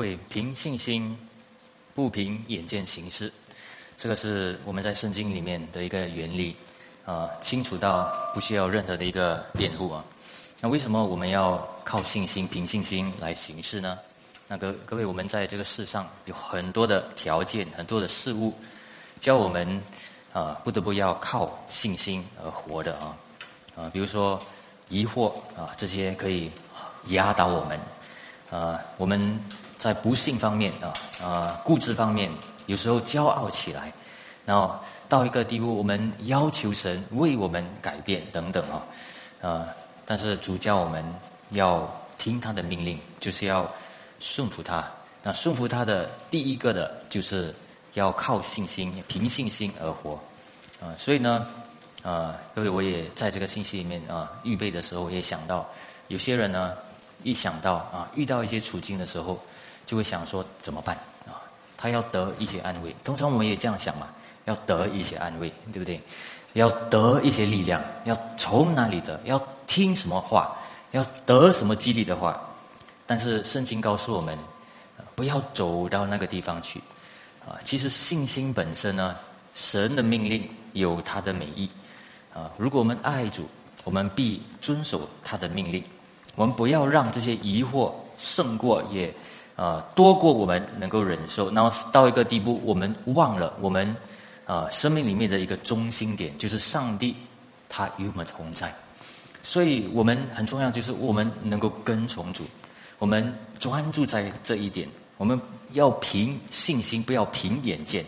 会，凭信心，不凭眼见行事，这个是我们在圣经里面的一个原理啊，清楚到不需要任何的一个辩护啊。那为什么我们要靠信心、凭信心来行事呢？那各各位，我们在这个世上有很多的条件、很多的事物，教我们啊，不得不要靠信心而活的啊啊，比如说疑惑啊，这些可以压倒我们啊，我们。在不幸方面啊啊固执方面，有时候骄傲起来，然后到一个地步，我们要求神为我们改变等等啊啊！但是主教我们要听他的命令，就是要顺服他。那顺服他的第一个的，就是要靠信心，凭信心而活啊！所以呢啊，各位我也在这个信息里面啊预备的时候，也想到有些人呢，一想到啊遇到一些处境的时候。就会想说怎么办啊？他要得一些安慰，通常我们也这样想嘛，要得一些安慰，对不对？要得一些力量，要从哪里得？要听什么话？要得什么激励的话？但是圣经告诉我们，不要走到那个地方去啊！其实信心本身呢，神的命令有他的美意啊。如果我们爱主，我们必遵守他的命令。我们不要让这些疑惑胜过也。啊，多过我们能够忍受，然后到一个地步，我们忘了我们啊生命里面的一个中心点，就是上帝他与我们同在。所以我们很重要，就是我们能够跟从主，我们专注在这一点。我们要凭信心，不要凭眼见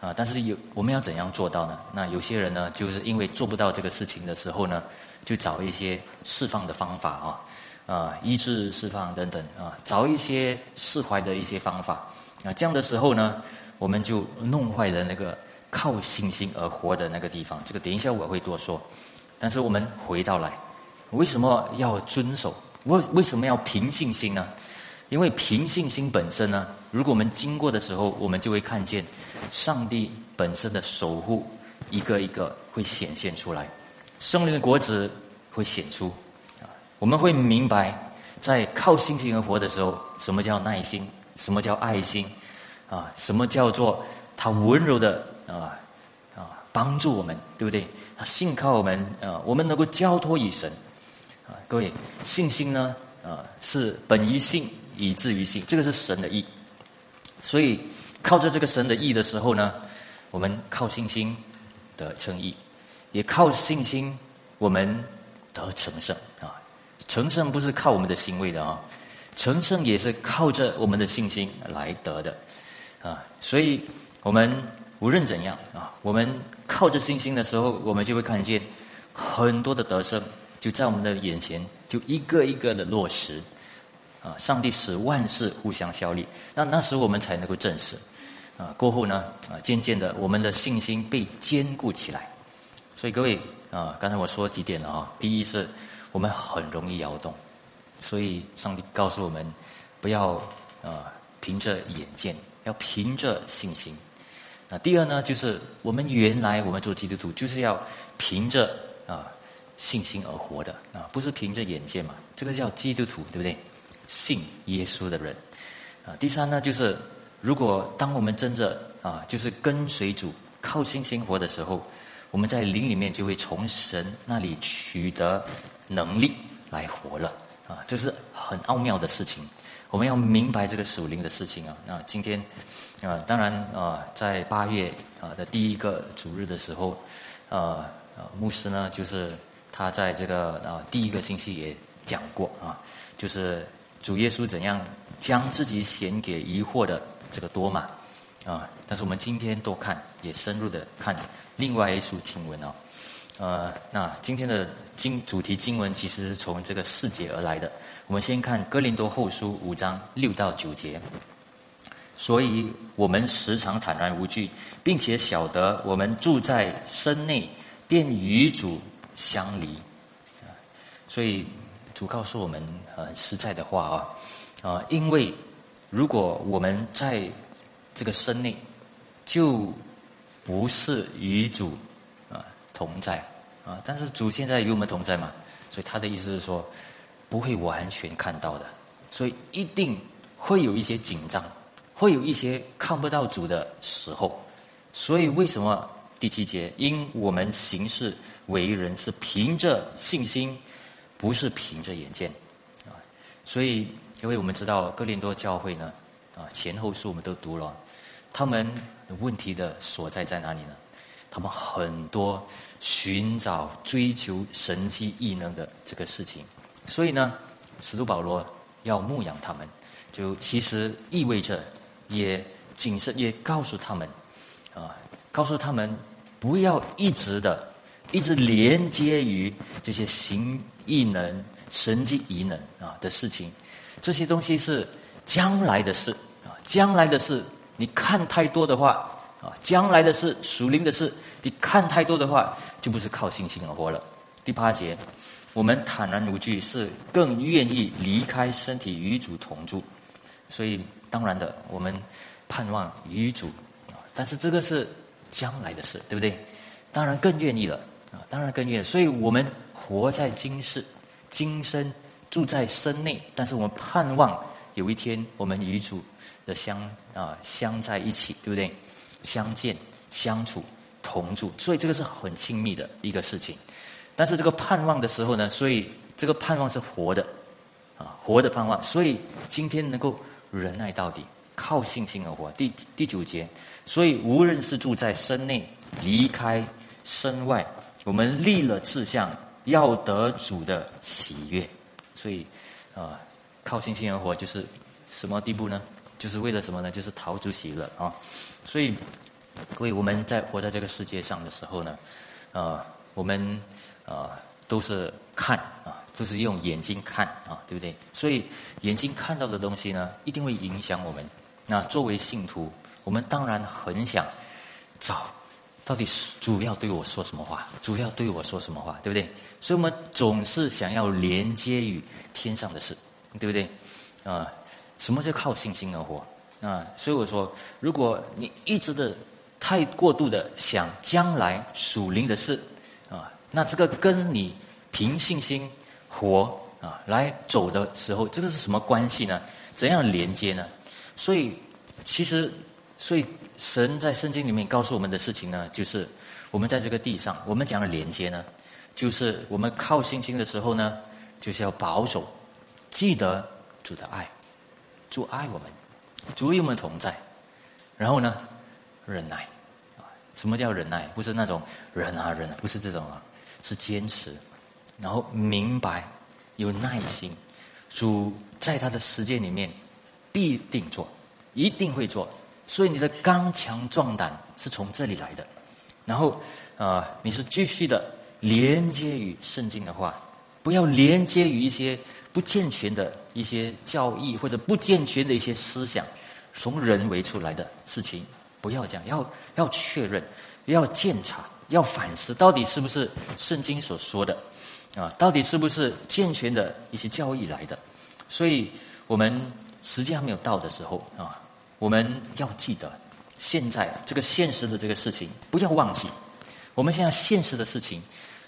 啊。但是有我们要怎样做到呢？那有些人呢，就是因为做不到这个事情的时候呢，就找一些释放的方法啊。啊，医治、释放等等啊，找一些释怀的一些方法啊，这样的时候呢，我们就弄坏了那个靠信心而活的那个地方。这个等一下我会多说。但是我们回到来，为什么要遵守？为为什么要凭信心呢？因为凭信心本身呢，如果我们经过的时候，我们就会看见上帝本身的守护，一个一个会显现出来，圣灵的果子会显出。我们会明白，在靠信心而活的时候，什么叫耐心，什么叫爱心，啊，什么叫做他温柔的啊啊帮助我们，对不对？他信靠我们啊，我们能够交托于神啊。各位，信心呢啊是本于信以至于信，这个是神的意。所以靠着这个神的意的时候呢，我们靠信心得称义，也靠信心我们得成圣啊。成圣不是靠我们的行为的啊，成圣也是靠着我们的信心来得的，啊，所以我们无论怎样啊，我们靠着信心的时候，我们就会看见很多的得胜就在我们的眼前，就一个一个的落实，啊，上帝使万事互相效力，那那时候我们才能够证实，啊，过后呢，啊，渐渐的我们的信心被坚固起来，所以各位啊，刚才我说几点了啊，第一是。我们很容易摇动，所以上帝告诉我们，不要啊凭着眼见，要凭着信心。那第二呢，就是我们原来我们做基督徒就是要凭着啊信心而活的啊，不是凭着眼见嘛。这个叫基督徒，对不对？信耶稣的人啊。第三呢，就是如果当我们真的啊，就是跟随主靠信心活的时候，我们在灵里面就会从神那里取得。能力来活了啊，这是很奥妙的事情。我们要明白这个属灵的事情啊。那今天啊，当然啊，在八月啊的第一个主日的时候，啊牧师呢，就是他在这个啊第一个星期也讲过啊，就是主耶稣怎样将自己显给疑惑的这个多嘛啊。但是我们今天多看，也深入的看另外一处经文啊。呃，那今天的经主题经文其实是从这个四节而来的。我们先看哥林多后书五章六到九节。所以我们时常坦然无惧，并且晓得我们住在身内，便与主相离。所以主告诉我们呃实在的话啊啊，因为如果我们在这个身内，就不是与主啊。同在啊，但是主现在与我们同在嘛，所以他的意思是说，不会完全看到的，所以一定会有一些紧张，会有一些看不到主的时候。所以为什么第七节，因我们行事为人是凭着信心，不是凭着眼见啊？所以因为我们知道哥林多教会呢，啊前后书我们都读了，他们问题的所在在哪里呢？他们很多寻找追求神迹异能的这个事情，所以呢，使徒保罗要牧养他们，就其实意味着也谨慎，也告诉他们。啊，告诉他们不要一直的、一直连接于这些行异能、神迹异能啊的事情，这些东西是将来的事啊，将来的事，你看太多的话啊，将来的事、属灵的事，你看太多的话，就不是靠信心而活了。第八节，我们坦然无惧，是更愿意离开身体与主同住，所以当然的，我们盼望与主。但是这个是将来的事，对不对？当然更愿意了啊！当然更愿意。所以我们活在今世，今生住在身内，但是我们盼望有一天我们与主的相啊相在一起，对不对？相见、相处、同住，所以这个是很亲密的一个事情。但是这个盼望的时候呢，所以这个盼望是活的啊，活的盼望。所以今天能够忍耐到底。靠信心而活。第第九节，所以无论是住在身内，离开身外，我们立了志向，要得主的喜悦。所以，啊，靠信心而活就是什么地步呢？就是为了什么呢？就是逃出喜乐啊！所以，各位我们在活在这个世界上的时候呢，啊，我们啊都是看啊。都是用眼睛看啊，对不对？所以眼睛看到的东西呢，一定会影响我们。那作为信徒，我们当然很想找到底主要对我说什么话，主要对我说什么话，对不对？所以我们总是想要连接于天上的事，对不对？啊，什么叫靠信心而活？啊，所以我说，如果你一直的太过度的想将来属灵的事啊，那这个跟你凭信心活啊来走的时候，这个是什么关系呢？怎样连接呢？所以，其实，所以神在圣经里面告诉我们的事情呢，就是我们在这个地上，我们讲的连接呢，就是我们靠信心的时候呢，就是要保守，记得主的爱，主爱我们，主与我们同在，然后呢，忍耐，啊，什么叫忍耐？不是那种忍啊忍，不是这种啊，是坚持，然后明白，有耐心，主在他的时间里面。必定做，一定会做。所以你的刚强壮胆是从这里来的。然后，啊，你是继续的连接于圣经的话，不要连接于一些不健全的一些教义或者不健全的一些思想，从人为出来的事情，不要讲。要要确认，要检查，要反思，到底是不是圣经所说的啊？到底是不是健全的一些教义来的？所以我们。时间还没有到的时候啊，我们要记得，现在这个现实的这个事情不要忘记。我们现在现实的事情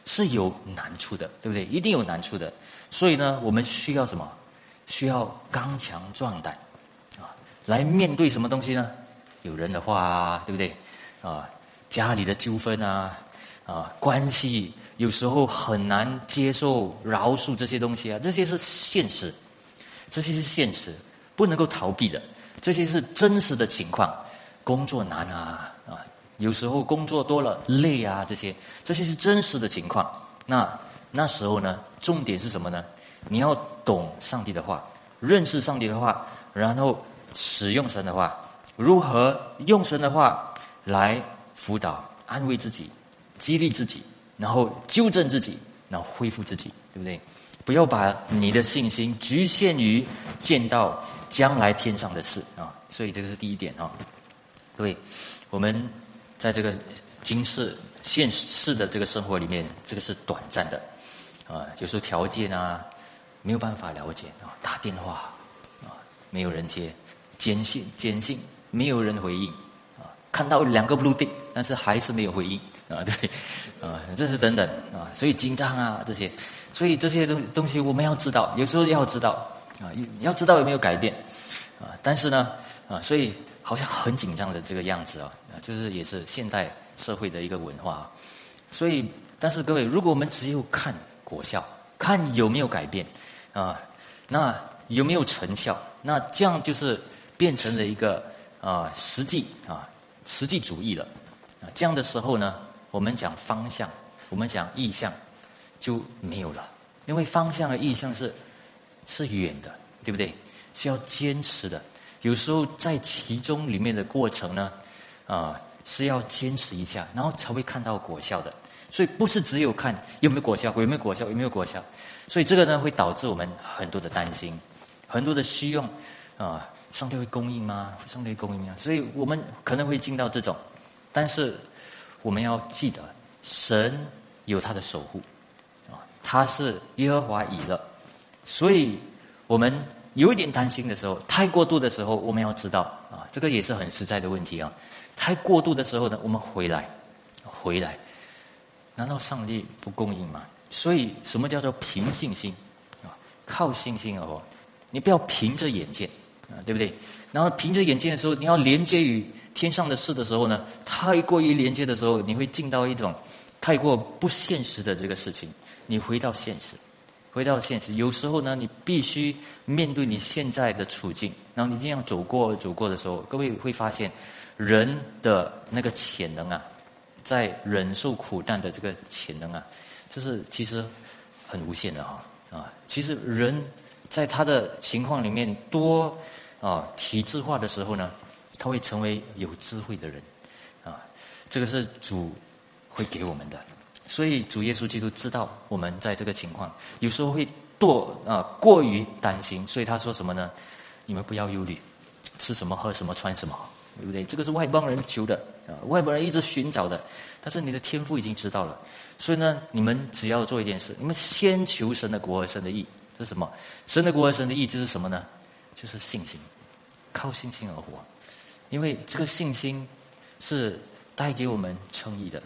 是有难处的，对不对？一定有难处的。所以呢，我们需要什么？需要刚强壮胆啊，来面对什么东西呢？有人的话，对不对？啊，家里的纠纷啊，啊，关系有时候很难接受饶恕这些东西啊，这些是现实，这些是现实。不能够逃避的，这些是真实的情况。工作难啊啊，有时候工作多了累啊，这些这些是真实的情况。那那时候呢，重点是什么呢？你要懂上帝的话，认识上帝的话，然后使用神的话，如何用神的话来辅导、安慰自己、激励自己，然后纠正自己，然后恢复自己，对不对？不要把你的信心局限于见到将来天上的事啊，所以这个是第一点啊。各位，我们在这个今世现世的这个生活里面，这个是短暂的啊，就是条件啊没有办法了解啊，打电话啊没有人接，坚信坚信没有人回应啊，看到两个 blue tick，但是还是没有回应啊，对，啊，这是等等啊，所以紧张啊这些。所以这些东东西我们要知道，有时候要知道啊，要知道有没有改变啊，但是呢，啊，所以好像很紧张的这个样子啊，啊，就是也是现代社会的一个文化。所以，但是各位，如果我们只有看果效，看有没有改变，啊，那有没有成效，那这样就是变成了一个啊实际啊实际主义了。啊，这样的时候呢，我们讲方向，我们讲意向就没有了，因为方向和意向是是远的，对不对？是要坚持的，有时候在其中里面的过程呢，啊，是要坚持一下，然后才会看到果效的。所以不是只有看有没有果效，有没有果效，有没有果效。所以这个呢，会导致我们很多的担心，很多的需望啊，上帝会供应吗？上帝会供应吗？所以我们可能会进到这种，但是我们要记得，神有他的守护啊，他是耶和华以勒，所以我们。有一点担心的时候，太过度的时候，我们要知道啊，这个也是很实在的问题啊。太过度的时候呢，我们回来，回来，难道上帝不供应吗？所以，什么叫做凭信心啊？靠信心而活，你不要凭着眼见啊，对不对？然后凭着眼见的时候，你要连接于天上的事的时候呢，太过于连接的时候，你会进到一种太过不现实的这个事情，你回到现实。回到现实，有时候呢，你必须面对你现在的处境。然后你这样走过走过的时候，各位会发现，人的那个潜能啊，在忍受苦难的这个潜能啊，就是其实很无限的哈啊。其实人在他的情况里面多啊体制化的时候呢，他会成为有智慧的人啊。这个是主会给我们的。所以主耶稣基督知道我们在这个情况，有时候会堕啊过于担心，所以他说什么呢？你们不要忧虑，吃什么喝什么穿什么，对不对？这个是外邦人求的啊，外邦人一直寻找的，但是你的天赋已经知道了。所以呢，你们只要做一件事，你们先求神的国和神的义，是什么？神的国和神的义就是什么呢？就是信心，靠信心而活，因为这个信心是带给我们称义的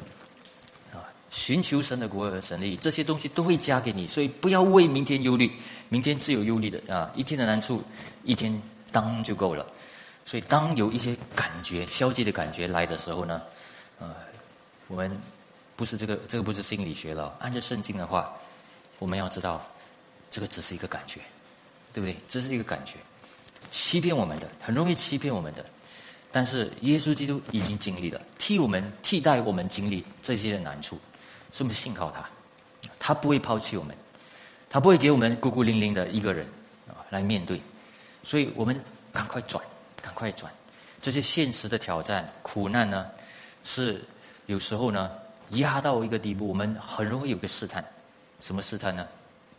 啊。寻求神的国和神力，这些东西都会加给你，所以不要为明天忧虑，明天自有忧虑的啊！一天的难处，一天当就够了。所以当有一些感觉消极的感觉来的时候呢，呃，我们不是这个这个不是心理学了，按照圣经的话，我们要知道，这个只是一个感觉，对不对？这是一个感觉，欺骗我们的，很容易欺骗我们的。但是耶稣基督已经经历了，替我们替代我们经历这些的难处。是不是信靠他？他不会抛弃我们，他不会给我们孤孤零零的一个人啊来面对。所以我们赶快转，赶快转。这些现实的挑战、苦难呢，是有时候呢压到一个地步，我们很容易有个试探。什么试探呢？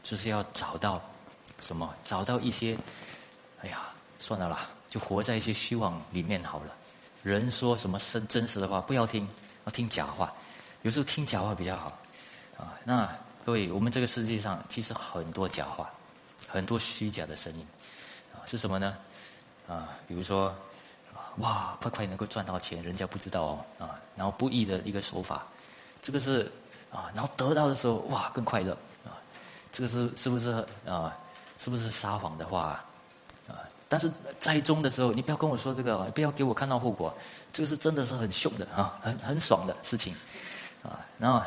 就是要找到什么？找到一些，哎呀，算了啦，就活在一些虚妄里面好了。人说什么真真实的话，不要听，要听假话。有时候听假话比较好，啊，那各位，我们这个世界上其实很多假话，很多虚假的声音，啊，是什么呢？啊，比如说，哇，快快能够赚到钱，人家不知道哦，啊，然后不义的一个手法，这个是啊，然后得到的时候，哇，更快乐，啊，这个是是不是啊？是不是撒谎的话？啊，但是在中的时候，你不要跟我说这个，不要给我看到后果，这个是真的是很凶的啊，很很爽的事情。啊，然后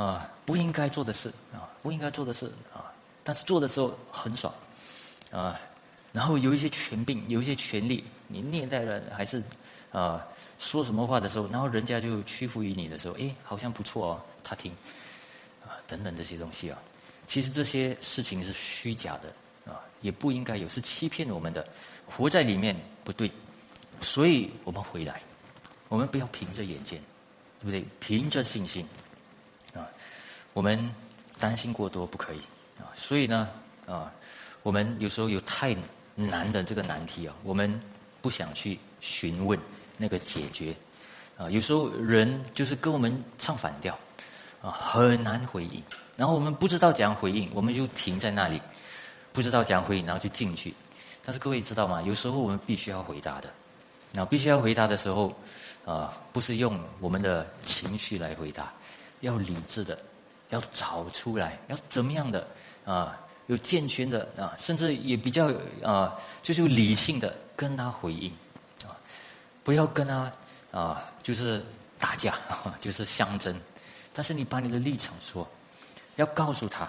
啊，不应该做的事啊，不应该做的事啊，但是做的时候很爽啊，然后有一些权柄，有一些权利，你虐待了还是啊，说什么话的时候，然后人家就屈服于你的时候，哎，好像不错哦，他听啊，等等这些东西啊，其实这些事情是虚假的啊，也不应该有，是欺骗我们的，活在里面不对，所以我们回来，我们不要凭着眼见。对不对？凭着信心啊，我们担心过多不可以啊。所以呢啊，我们有时候有太难的这个难题啊，我们不想去询问那个解决啊。有时候人就是跟我们唱反调啊，很难回应。然后我们不知道怎样回应，我们就停在那里，不知道怎样回应，然后就进去。但是各位知道吗？有时候我们必须要回答的，那必须要回答的时候。啊，不是用我们的情绪来回答，要理智的，要找出来，要怎么样的啊？有健全的啊，甚至也比较啊，就是理性的跟他回应啊，不要跟他啊，就是打架，就是相争。但是你把你的立场说，要告诉他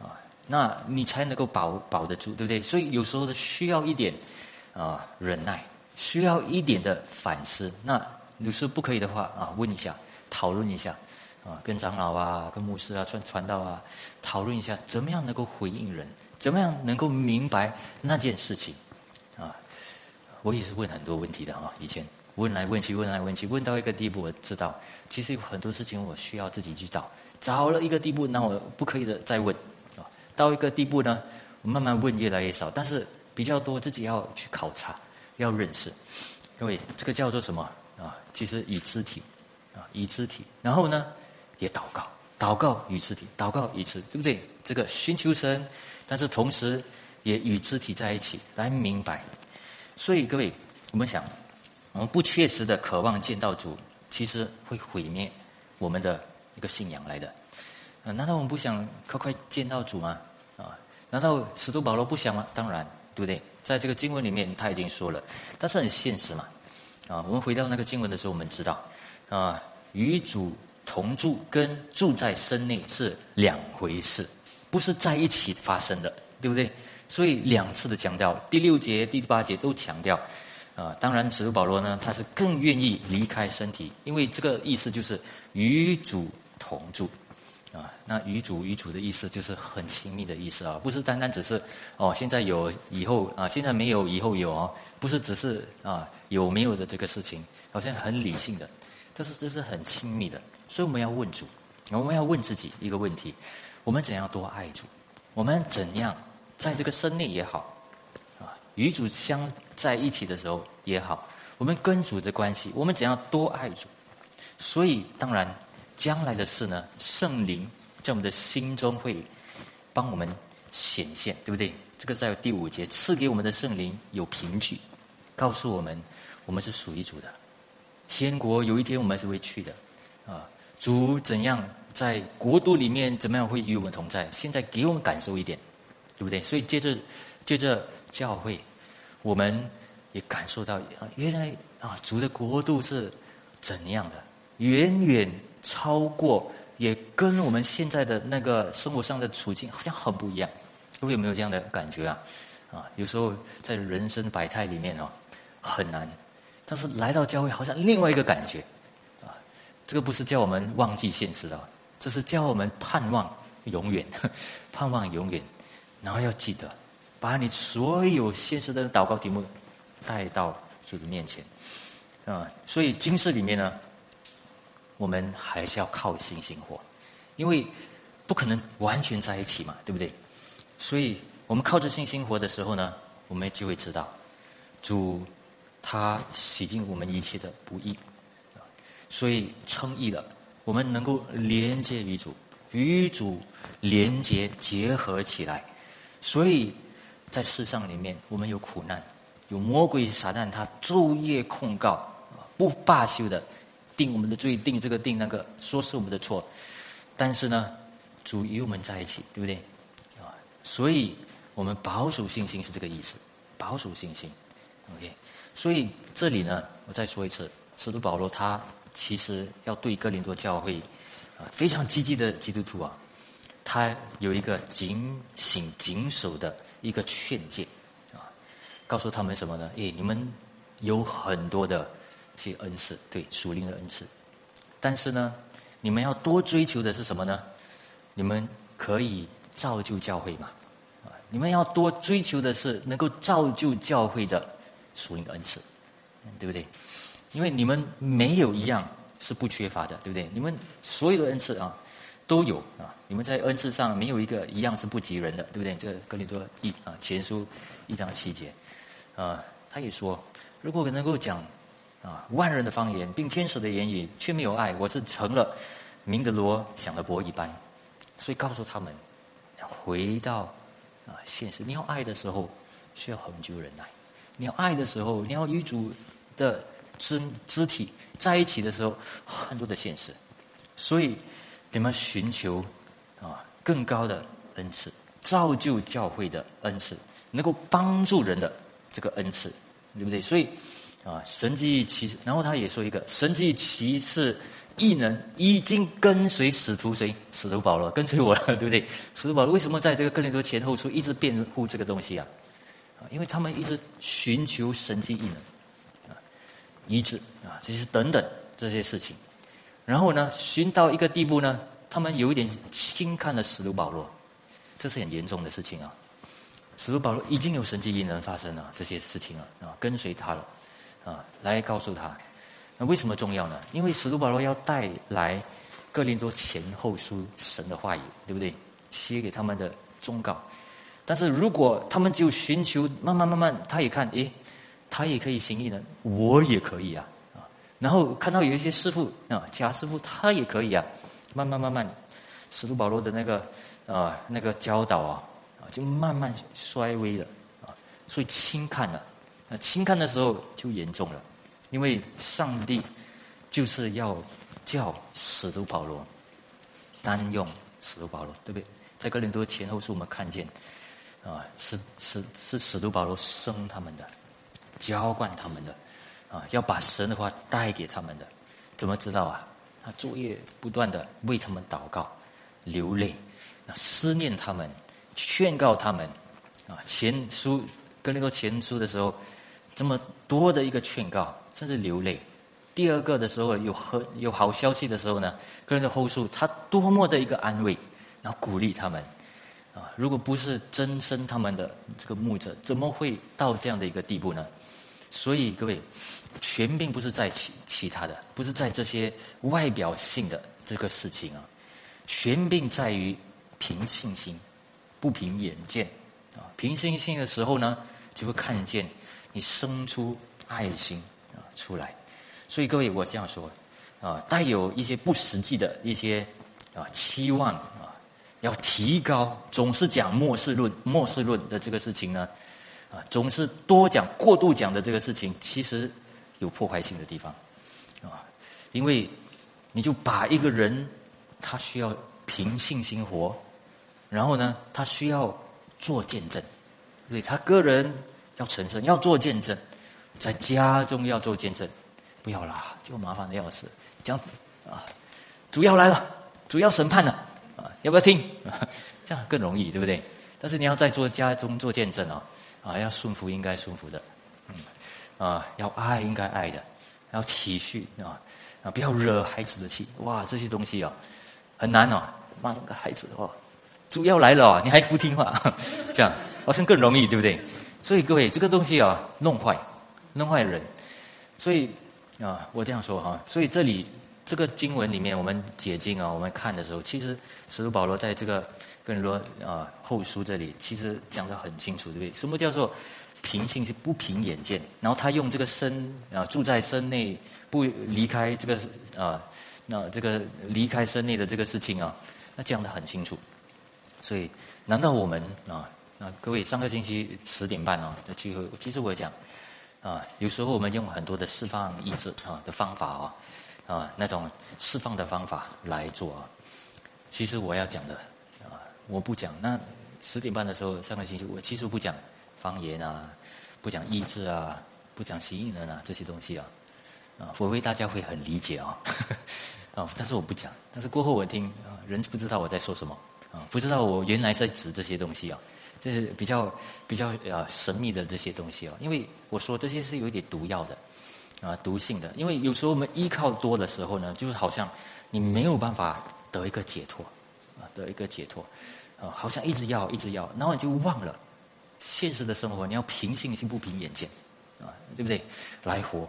啊，那你才能够保保得住，对不对？所以有时候的需要一点啊忍耐，需要一点的反思。那有时候不可以的话啊，问一下，讨论一下。啊，跟长老啊，跟牧师啊，传传道啊，讨论一下，怎么样能够回应人？怎么样能够明白那件事情？啊，我也是问很多问题的啊，以前问来问去，问来问去，问到一个地步，我知道，其实有很多事情我需要自己去找，找了一个地步，那我不可以的再问啊。到一个地步呢，我慢慢问越来越少，但是比较多自己要去考察，要认识，因为这个叫做什么啊？其实以肢体啊，以肢体，然后呢？也祷告，祷告与肢体，祷告与肢，对不对？这个寻求神，但是同时也与肢体在一起来明白。所以各位，我们想，我们不切实的渴望见到主，其实会毁灭我们的一个信仰来的。难道我们不想快快见到主吗？啊，难道使徒保罗不想吗？当然，对不对？在这个经文里面他已经说了，但是很现实嘛。啊，我们回到那个经文的时候，我们知道，啊，与主。同住跟住在身内是两回事，不是在一起发生的，对不对？所以两次的强调，第六节、第八节都强调。啊，当然，使徒保罗呢，他是更愿意离开身体，因为这个意思就是与主同住。啊，那与主与主的意思就是很亲密的意思啊，不是单单只是哦，现在有以后啊，现在没有以后有哦，不是只是啊有没有的这个事情，好像很理性的，但是这是很亲密的。所以我们要问主，我们要问自己一个问题：我们怎样多爱主？我们怎样在这个生内也好，啊，与主相在一起的时候也好，我们跟主的关系，我们怎样多爱主？所以当然，将来的事呢，圣灵在我们的心中会帮我们显现，对不对？这个在第五节赐给我们的圣灵有凭据，告诉我们我们是属于主的，天国有一天我们是会去的，啊。主怎样在国度里面怎么样会与我们同在？现在给我们感受一点，对不对？所以接着接着教会，我们也感受到原来啊，主的国度是怎样的？远远超过，也跟我们现在的那个生活上的处境好像很不一样。各位有没有这样的感觉啊？啊，有时候在人生百态里面哦，很难，但是来到教会好像另外一个感觉。这个不是叫我们忘记现实的，这是叫我们盼望永远，盼望永远，然后要记得，把你所有现实的祷告题目带到主的面前，啊，所以经世里面呢，我们还是要靠信心活，因为不可能完全在一起嘛，对不对？所以我们靠着信心活的时候呢，我们就会知道，主他洗净我们一切的不义。所以称义了，我们能够连接于主，与主连接结合起来。所以在世上里面，我们有苦难，有魔鬼撒旦，他昼夜控告，不罢休的定我们的罪，定这个定那个，说是我们的错。但是呢，主与我们在一起，对不对？啊，所以我们保守信心是这个意思，保守信心。OK，所以这里呢，我再说一次，使徒保罗他。其实要对哥林多教会啊非常积极的基督徒啊，他有一个警醒谨守的一个劝诫啊，告诉他们什么呢？诶，你们有很多的些恩赐，对属灵的恩赐，但是呢，你们要多追求的是什么呢？你们可以造就教会嘛？啊，你们要多追求的是能够造就教会的属灵的恩赐，对不对？因为你们没有一样是不缺乏的，对不对？你们所有的恩赐啊，都有啊。你们在恩赐上没有一个一样是不及人的，对不对？这个格林多一啊前书一章七节，啊，他也说，如果能够讲啊万人的方言，并天使的言语，却没有爱，我是成了明德罗想的博一般。所以告诉他们，回到啊现实，你要爱的时候需要恒久忍耐；你要爱的时候，你要与主的。肢肢体在一起的时候，很多的现实，所以你们寻求啊更高的恩赐，造就教会的恩赐，能够帮助人的这个恩赐，对不对？所以啊，神迹奇，然后他也说一个神迹奇事异能已经跟随使徒谁？使徒保罗跟随我了，对不对？使徒保罗为什么在这个哥林多前后书一直辩护这个东西啊？因为他们一直寻求神迹异能，医治啊，这些等等这些事情，然后呢，寻到一个地步呢，他们有一点轻看了使徒保罗。这是很严重的事情啊！使徒保罗已经有神迹异能发生了这些事情了啊，跟随他了啊，来告诉他。那为什么重要呢？因为使徒保罗要带来哥林多前后书神的话语，对不对？写给他们的忠告。但是如果他们就寻求慢慢慢慢，他也看，诶，他也可以行异能，我也可以啊！然后看到有一些师傅啊，假师傅他也可以啊，慢慢慢慢，使徒保罗的那个。啊，那个教导啊，啊，就慢慢衰微了，啊，所以轻看了，那轻看的时候就严重了，因为上帝就是要叫使徒保罗单用使徒保罗，对不对？在哥林多前后书我们看见，啊，是是是使徒保罗生他们的，浇灌他们的，啊，要把神的话带给他们的，怎么知道啊？他昼夜不断的为他们祷告，流泪。思念他们，劝告他们，啊，前书跟那个前书的时候，这么多的一个劝告，甚至流泪。第二个的时候有和有好消息的时候呢，跟那个后书他多么的一个安慰，然后鼓励他们，如果不是真生他们的这个牧者，怎么会到这样的一个地步呢？所以各位，权柄不是在其其他的，不是在这些外表性的这个事情啊，权柄在于。凭信心，不凭眼见，啊，凭信心的时候呢，就会看见你生出爱心啊出来。所以各位，我这样说，啊，带有一些不实际的一些啊期望，要提高，总是讲末世论、末世论的这个事情呢，啊，总是多讲、过度讲的这个事情，其实有破坏性的地方，啊，因为你就把一个人他需要凭信心活。然后呢，他需要做见证，所以他个人要成圣，要做见证，在家中要做见证，不要啦，就麻烦的要死。讲啊，主要来了，主要审判了啊，要不要听？这样更容易，对不对？但是你要在做家中做见证啊，啊，要顺服应该顺服的，嗯，啊，要爱应该爱的，要体恤啊，啊，不要惹孩子的气。哇，这些东西啊，很难哦，骂个孩子哦。主要来了，你还不听话，这样好像更容易，对不对？所以各位，这个东西啊，弄坏，弄坏人。所以啊，我这样说哈，所以这里这个经文里面，我们解经啊，我们看的时候，其实使徒保罗在这个跟罗啊后书这里，其实讲的很清楚，对不对？什么叫做平信是不凭眼见？然后他用这个身啊，住在身内，不离开这个啊，那这个离开身内的这个事情啊，那讲的很清楚。所以，难道我们啊？那各位上个星期十点半啊的聚会，其实我讲啊，有时候我们用很多的释放意志啊的方法啊啊那种释放的方法来做啊。其实我要讲的啊，我不讲。那十点半的时候，上个星期我其实不讲方言啊，不讲意志啊，不讲吸引人啊这些东西啊啊，我为大家会很理解啊 啊，但是我不讲。但是过后我听啊，人不知道我在说什么。啊，不知道我原来在指这些东西啊，这是比较比较啊神秘的这些东西啊，因为我说这些是有一点毒药的，啊毒性的，因为有时候我们依靠多的时候呢，就是好像你没有办法得一个解脱，啊得一个解脱，啊好像一直要一直要，然后你就忘了现实的生活，你要凭信心不凭眼见，啊对不对？来活，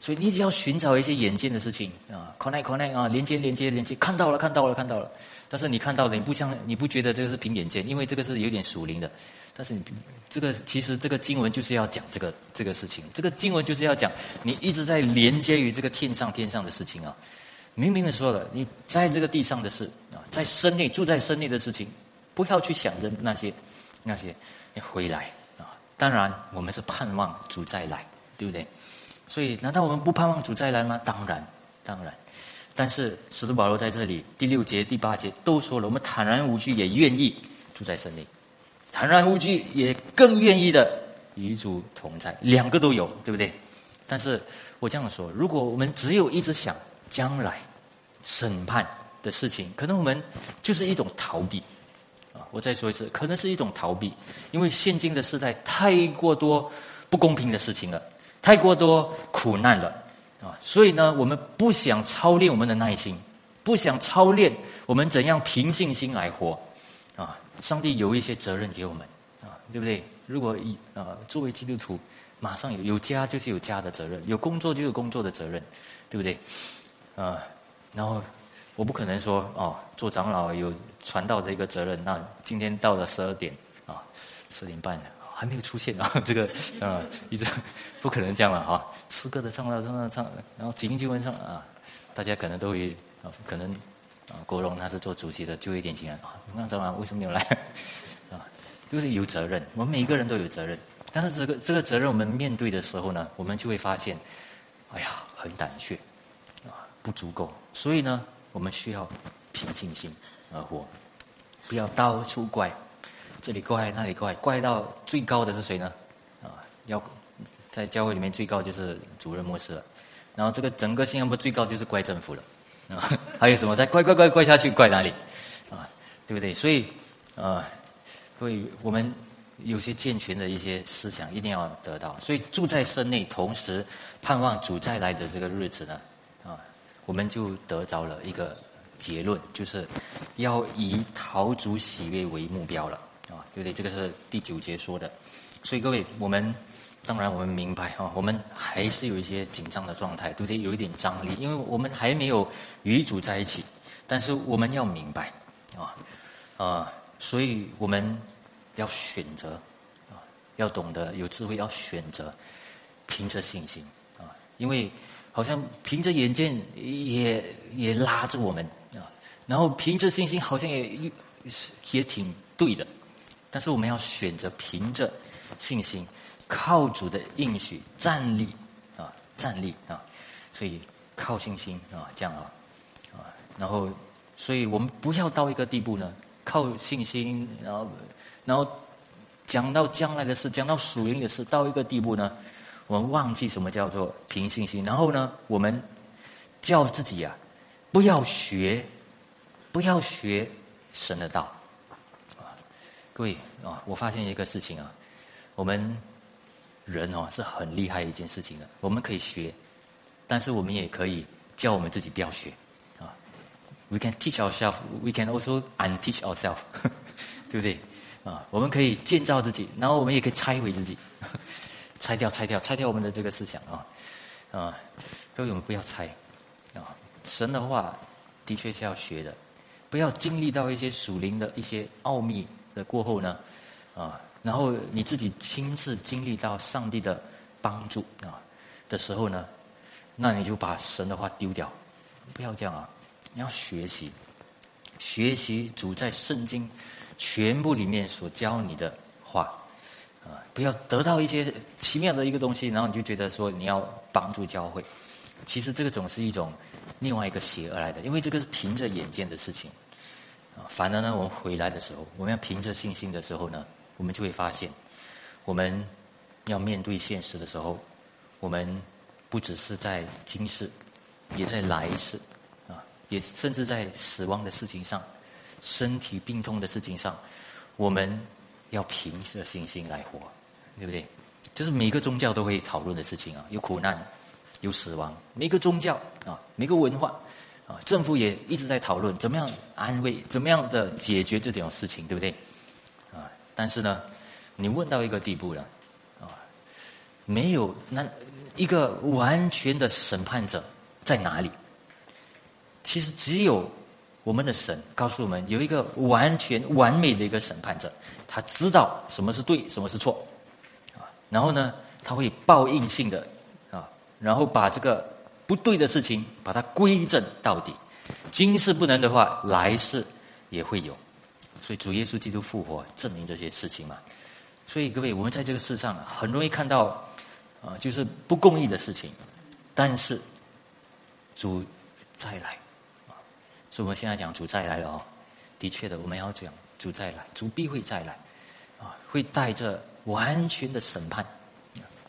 所以你只要寻找一些眼见的事情啊，connect connect 啊，连接连接连接，看到了看到了看到了。但是你看到的，你不像你不觉得这个是凭眼见，因为这个是有点属灵的。但是你这个其实这个经文就是要讲这个这个事情，这个经文就是要讲你一直在连接于这个天上天上的事情啊。明明的说了，你在这个地上的事啊，在身内住在身内的事情，不要去想着那些那些，你回来啊。当然，我们是盼望主再来，对不对？所以，难道我们不盼望主再来吗？当然，当然。但是使徒保罗在这里第六节、第八节都说了，我们坦然无惧，也愿意住在圣内，坦然无惧，也更愿意的与主同在，两个都有，对不对？但是我这样说，如果我们只有一直想将来审判的事情，可能我们就是一种逃避。啊，我再说一次，可能是一种逃避，因为现今的时代太过多不公平的事情了，太过多苦难了，啊，所以呢，我们不想操练我们的耐心，不想操练我们怎样平静心来活，上帝有一些责任给我们，啊，对不对？如果一啊，作为基督徒，马上有有家就是有家的责任，有工作就有工作的责任，对不对？啊，然后。我不可能说哦，做长老有传道的一个责任。那今天到了十二点啊，十点半了还没有出现啊，这个啊一直不可能这样了哈。诗歌的唱到唱到唱，然后几经经文上啊，大家可能都会啊，可能啊，国荣他是做主席的，就有点惊讶啊。那长老为什么没有来 啊？就是有责任，我们每一个人都有责任。但是这个这个责任我们面对的时候呢，我们就会发现，哎呀，很胆怯啊，不足够。所以呢。我们需要凭信心而活，不要到处怪，这里怪那里怪，怪到最高的是谁呢？啊，要在教会里面最高就是主任牧师了，然后这个整个新加坡最高就是怪政府了，啊，还有什么再怪怪怪怪下去怪哪里？啊，对不对？所以，啊，所以我们有些健全的一些思想一定要得到，所以住在身内，同时盼望主再来的这个日子呢？啊我们就得着了一个结论，就是要以陶足喜悦为目标了，啊，对不对？这个是第九节说的。所以各位，我们当然我们明白啊，我们还是有一些紧张的状态，对不对？有一点张力，因为我们还没有与主在一起。但是我们要明白，啊啊，所以我们要选择，啊，要懂得有智慧，要选择凭着信心，啊，因为。好像凭着眼见也也拉着我们啊，然后凭着信心好像也也挺对的，但是我们要选择凭着信心，靠主的应许站立啊，站立啊，所以靠信心啊，这样啊啊，然后所以我们不要到一个地步呢，靠信心，然后然后讲到将来的事，讲到属灵的事，到一个地步呢。我们忘记什么叫做凭信心，然后呢，我们叫自己啊，不要学，不要学神的道啊！各位啊，我发现一个事情啊，我们人哦是很厉害一件事情的，我们可以学，但是我们也可以叫我们自己不要学啊。We can teach ourselves, we can also unteach ourselves，对不对啊？我们可以建造自己，然后我们也可以拆毁自己。拆掉，拆掉，拆掉我们的这个思想啊！啊，各位，我们不要拆啊！神的话的确是要学的，不要经历到一些属灵的一些奥秘的过后呢啊，然后你自己亲自经历到上帝的帮助啊的时候呢，那你就把神的话丢掉，不要这样啊！你要学习，学习主在圣经全部里面所教你的话。啊，不要得到一些奇妙的一个东西，然后你就觉得说你要帮助教会，其实这个总是一种另外一个邪而来的，因为这个是凭着眼见的事情。反而呢，我们回来的时候，我们要凭着信心的时候呢，我们就会发现，我们要面对现实的时候，我们不只是在今世，也在来世，啊，也甚至在死亡的事情上，身体病痛的事情上，我们。要凭着信心来活，对不对？就是每个宗教都会讨论的事情啊，有苦难，有死亡。每个宗教啊，每个文化啊，政府也一直在讨论怎么样安慰，怎么样的解决这种事情，对不对？但是呢，你问到一个地步了，啊，没有那一个完全的审判者在哪里？其实只有。我们的神告诉我们，有一个完全完美的一个审判者，他知道什么是对，什么是错，啊，然后呢，他会报应性的啊，然后把这个不对的事情把它归正到底。今世不能的话，来世也会有。所以主耶稣基督复活证明这些事情嘛。所以各位，我们在这个世上很容易看到啊，就是不公义的事情，但是主再来啊。所以我们现在讲主再来了哦，的确的，我们要讲主再来，主必会再来，啊，会带着完全的审判，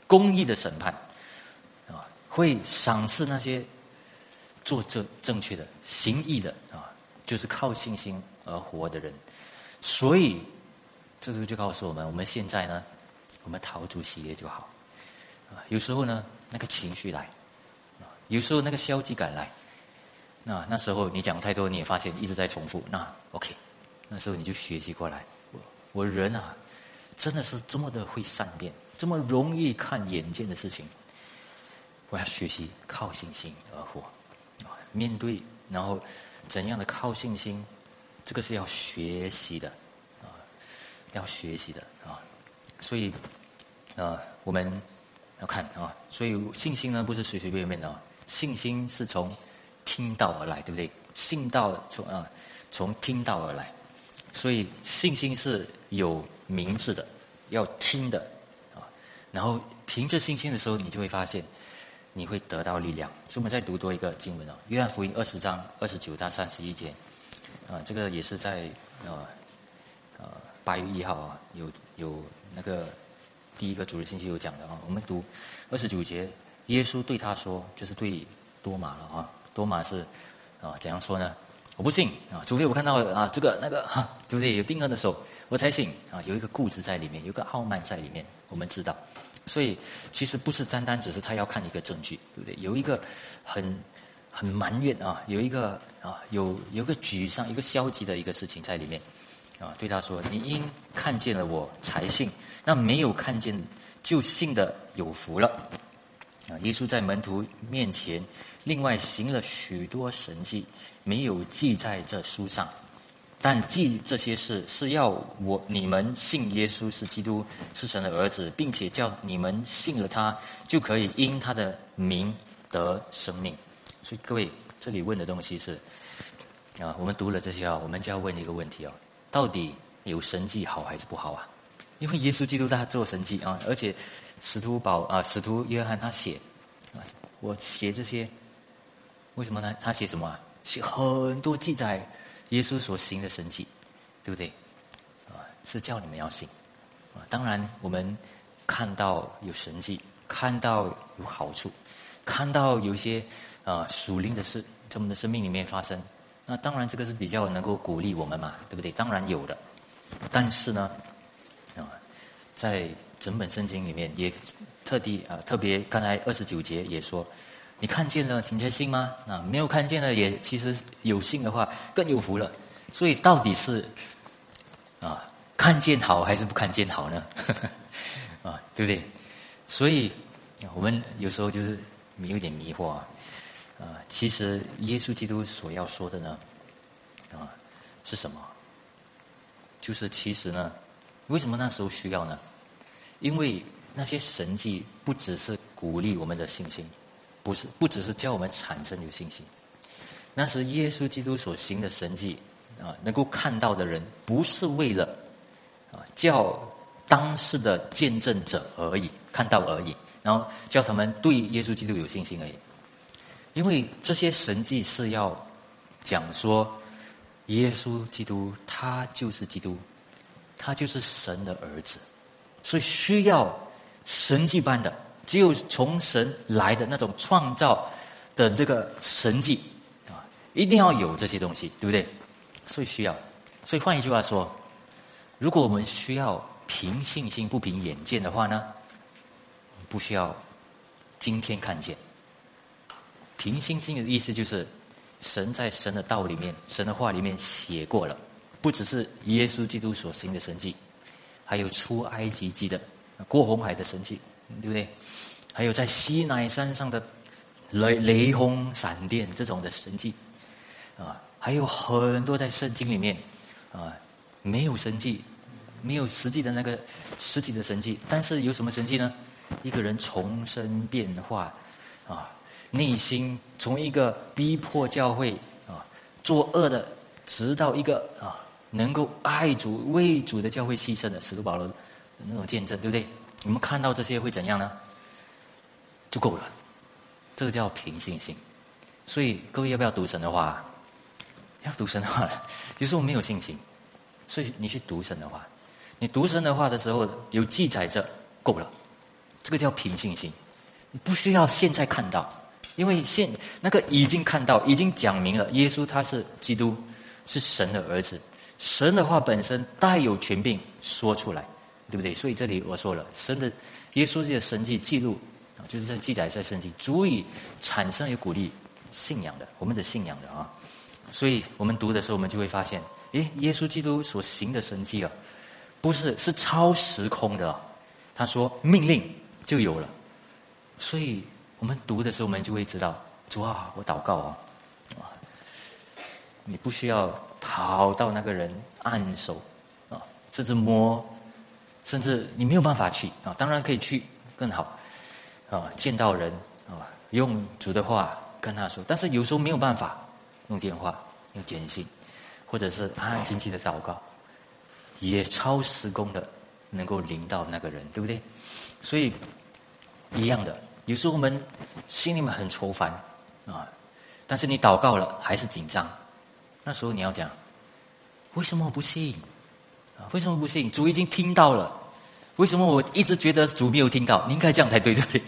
公义的审判，啊，会赏赐那些做正正确的、行义的啊，就是靠信心而活的人。所以，这个就告诉我们，我们现在呢，我们逃出喜悦就好。啊，有时候呢，那个情绪来，啊，有时候那个消极感来，那那时候你讲太多，你也发现一直在重复，那 OK，那时候你就学习过来。我我人啊，真的是这么的会善变，这么容易看眼见的事情。我要学习靠信心而活，面对然后怎样的靠信心，这个是要学习的，啊，要学习的啊，所以啊，我们。要看啊，所以信心呢不是随随便便的啊，信心是从听到而来，对不对？信道从啊从听到而来，所以信心是有名字的，要听的啊。然后凭着信心的时候，你就会发现你会得到力量。所以我们再读多一个经文啊，《约翰福音》二十章二十九到三十一节啊，这个也是在呃呃八月一号啊，有有那个。第一个主日信息有讲的啊，我们读二十九节，耶稣对他说，就是对多马了啊。多马是啊，怎样说呢？我不信啊，除非我看到啊这个那个哈，对不对？有钉痕的时候，我才信啊。有一个固执在里面，有个傲慢在里面，我们知道。所以其实不是单单只是他要看一个证据，对不对？有一个很很埋怨啊，有一个啊有有个沮丧、一个消极的一个事情在里面。啊，对他说：“你应看见了我才信，那没有看见就信的有福了。”啊，耶稣在门徒面前另外行了许多神迹，没有记在这书上，但记这些事是要我你们信耶稣是基督，是神的儿子，并且叫你们信了他，就可以因他的名得生命。所以各位，这里问的东西是啊，我们读了这些啊，我们就要问一个问题啊。到底有神迹好还是不好啊？因为耶稣基督他做神迹啊，而且使徒保啊，使徒约翰他写啊，我写这些，为什么呢？他写什么啊？写很多记载耶稣所行的神迹，对不对？啊，是叫你们要信啊。当然，我们看到有神迹，看到有好处，看到有些啊属灵的事在我们的生命里面发生。那当然，这个是比较能够鼓励我们嘛，对不对？当然有的，但是呢，啊，在整本圣经里面也特地啊，特别刚才二十九节也说，你看见了，请才信吗？啊，没有看见的也其实有信的话更有福了。所以到底是啊，看见好还是不看见好呢？啊，对不对？所以我们有时候就是有点迷惑啊。啊，其实耶稣基督所要说的呢，啊，是什么？就是其实呢，为什么那时候需要呢？因为那些神迹不只是鼓励我们的信心，不是不只是叫我们产生有信心，那是耶稣基督所行的神迹啊，能够看到的人不是为了啊叫当时的见证者而已看到而已，然后叫他们对耶稣基督有信心而已。因为这些神迹是要讲说，耶稣基督他就是基督，他就是神的儿子，所以需要神迹般的，只有从神来的那种创造的这个神迹啊，一定要有这些东西，对不对？所以需要，所以换一句话说，如果我们需要凭信心不凭眼见的话呢，不需要今天看见。凭信心的意思就是，神在神的道里面，神的话里面写过了，不只是耶稣基督所行的神迹，还有出埃及记的过红海的神迹，对不对？还有在西奈山上的雷雷轰闪电这种的神迹，啊，还有很多在圣经里面啊没有神迹，没有实际的那个实体的神迹，但是有什么神迹呢？一个人重生变化，啊。内心从一个逼迫教会啊作恶的，直到一个啊能够爱主为主的教会牺牲的使徒保罗那种见证，对不对？你们看到这些会怎样呢？就够了，这个叫凭信心。所以各位要不要读神的话？要读神的话，就是我没有信心，所以你去读神的话，你读神的话的时候，有记载着够了，这个叫凭信心。你不需要现在看到，因为现那个已经看到，已经讲明了，耶稣他是基督，是神的儿子。神的话本身带有权柄说出来，对不对？所以这里我说了，神的耶稣这些神迹记录，就是在记载在圣经，足以产生有鼓励信仰的，我们的信仰的啊。所以我们读的时候，我们就会发现，诶，耶稣基督所行的神迹啊。不是，是超时空的。他说命令就有了，所以我们读的时候，我们就会知道主啊，我祷告啊，啊，你不需要跑到那个人按手啊，甚至摸，甚至你没有办法去啊，当然可以去更好啊，见到人啊，用主的话跟他说，但是有时候没有办法用电话、用简讯，或者是安安静静的祷告。也超时空的能够领到那个人，对不对？所以一样的，有时候我们心里面很愁烦啊，但是你祷告了还是紧张，那时候你要讲：为什么我不信？啊，为什么不信？主已经听到了，为什么我一直觉得主没有听到？你应该这样才对，对不对？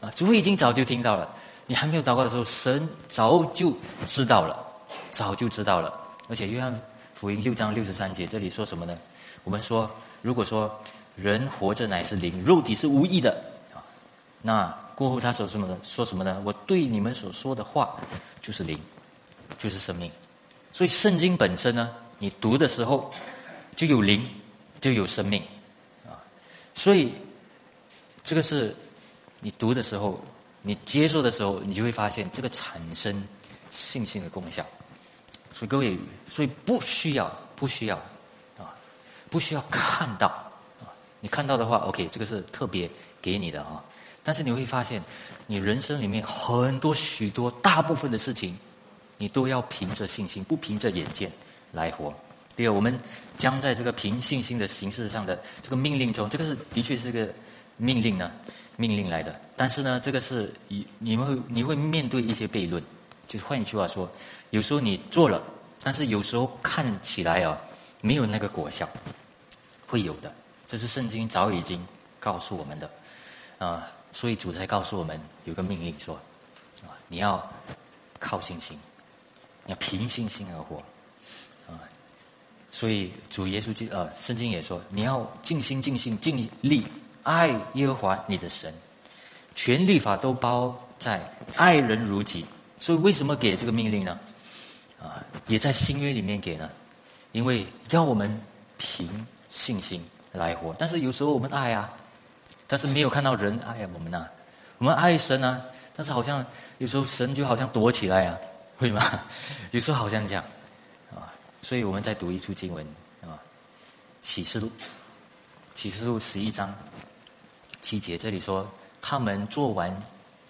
啊，主已经早就听到了，你还没有祷告的时候，神早就知道了，早就知道了。而且约翰福音六章六十三节这里说什么呢？我们说，如果说人活着乃是灵，肉体是无益的啊，那过后他说什么呢？说什么呢？我对你们所说的话就是灵，就是生命。所以圣经本身呢，你读的时候就有灵，就有生命啊。所以这个是你读的时候，你接受的时候，你就会发现这个产生信心的功效。所以各位，所以不需要，不需要。啊不需要看到啊，你看到的话，OK，这个是特别给你的啊。但是你会发现，你人生里面很多许多大部分的事情，你都要凭着信心，不凭着眼见来活。第二，我们将在这个凭信心的形式上的这个命令中，这个是的确是个命令呢，命令来的。但是呢，这个是你你们会你会面对一些悖论，就是换一句话说，有时候你做了，但是有时候看起来啊，没有那个果效。会有的，这是圣经早已经告诉我们的，啊，所以主才告诉我们有个命令说，啊，你要靠信心，要凭信心而活，啊，所以主耶稣就呃，圣经也说，你要尽心尽心尽力爱耶和华你的神，全律法都包在爱人如己。所以为什么给这个命令呢？啊，也在新约里面给呢，因为要我们凭。信心来活，但是有时候我们爱啊，但是没有看到人爱我们呐。我们爱神啊，但是好像有时候神就好像躲起来啊，会吗？有时候好像这样啊。所以我们再读一处经文啊，《启示录》《启示录》十一章七节，这里说他们做完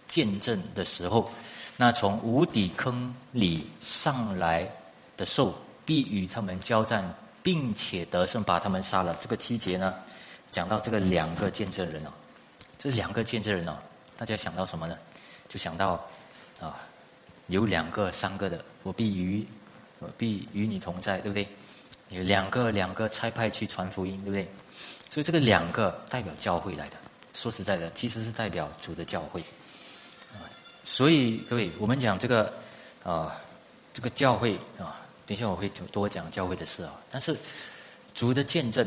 见证的时候，那从无底坑里上来的兽必与他们交战。并且得胜，把他们杀了。这个七节呢，讲到这个两个见证人哦，这两个见证人哦，大家想到什么呢？就想到啊，有两个、三个的，我必与我必与你同在，对不对？有两个、两个差派去传福音，对不对？所以这个两个代表教会来的。说实在的，其实是代表主的教会。所以各位，我们讲这个啊，这个教会啊。等一下我会多讲教会的事啊，但是主的见证，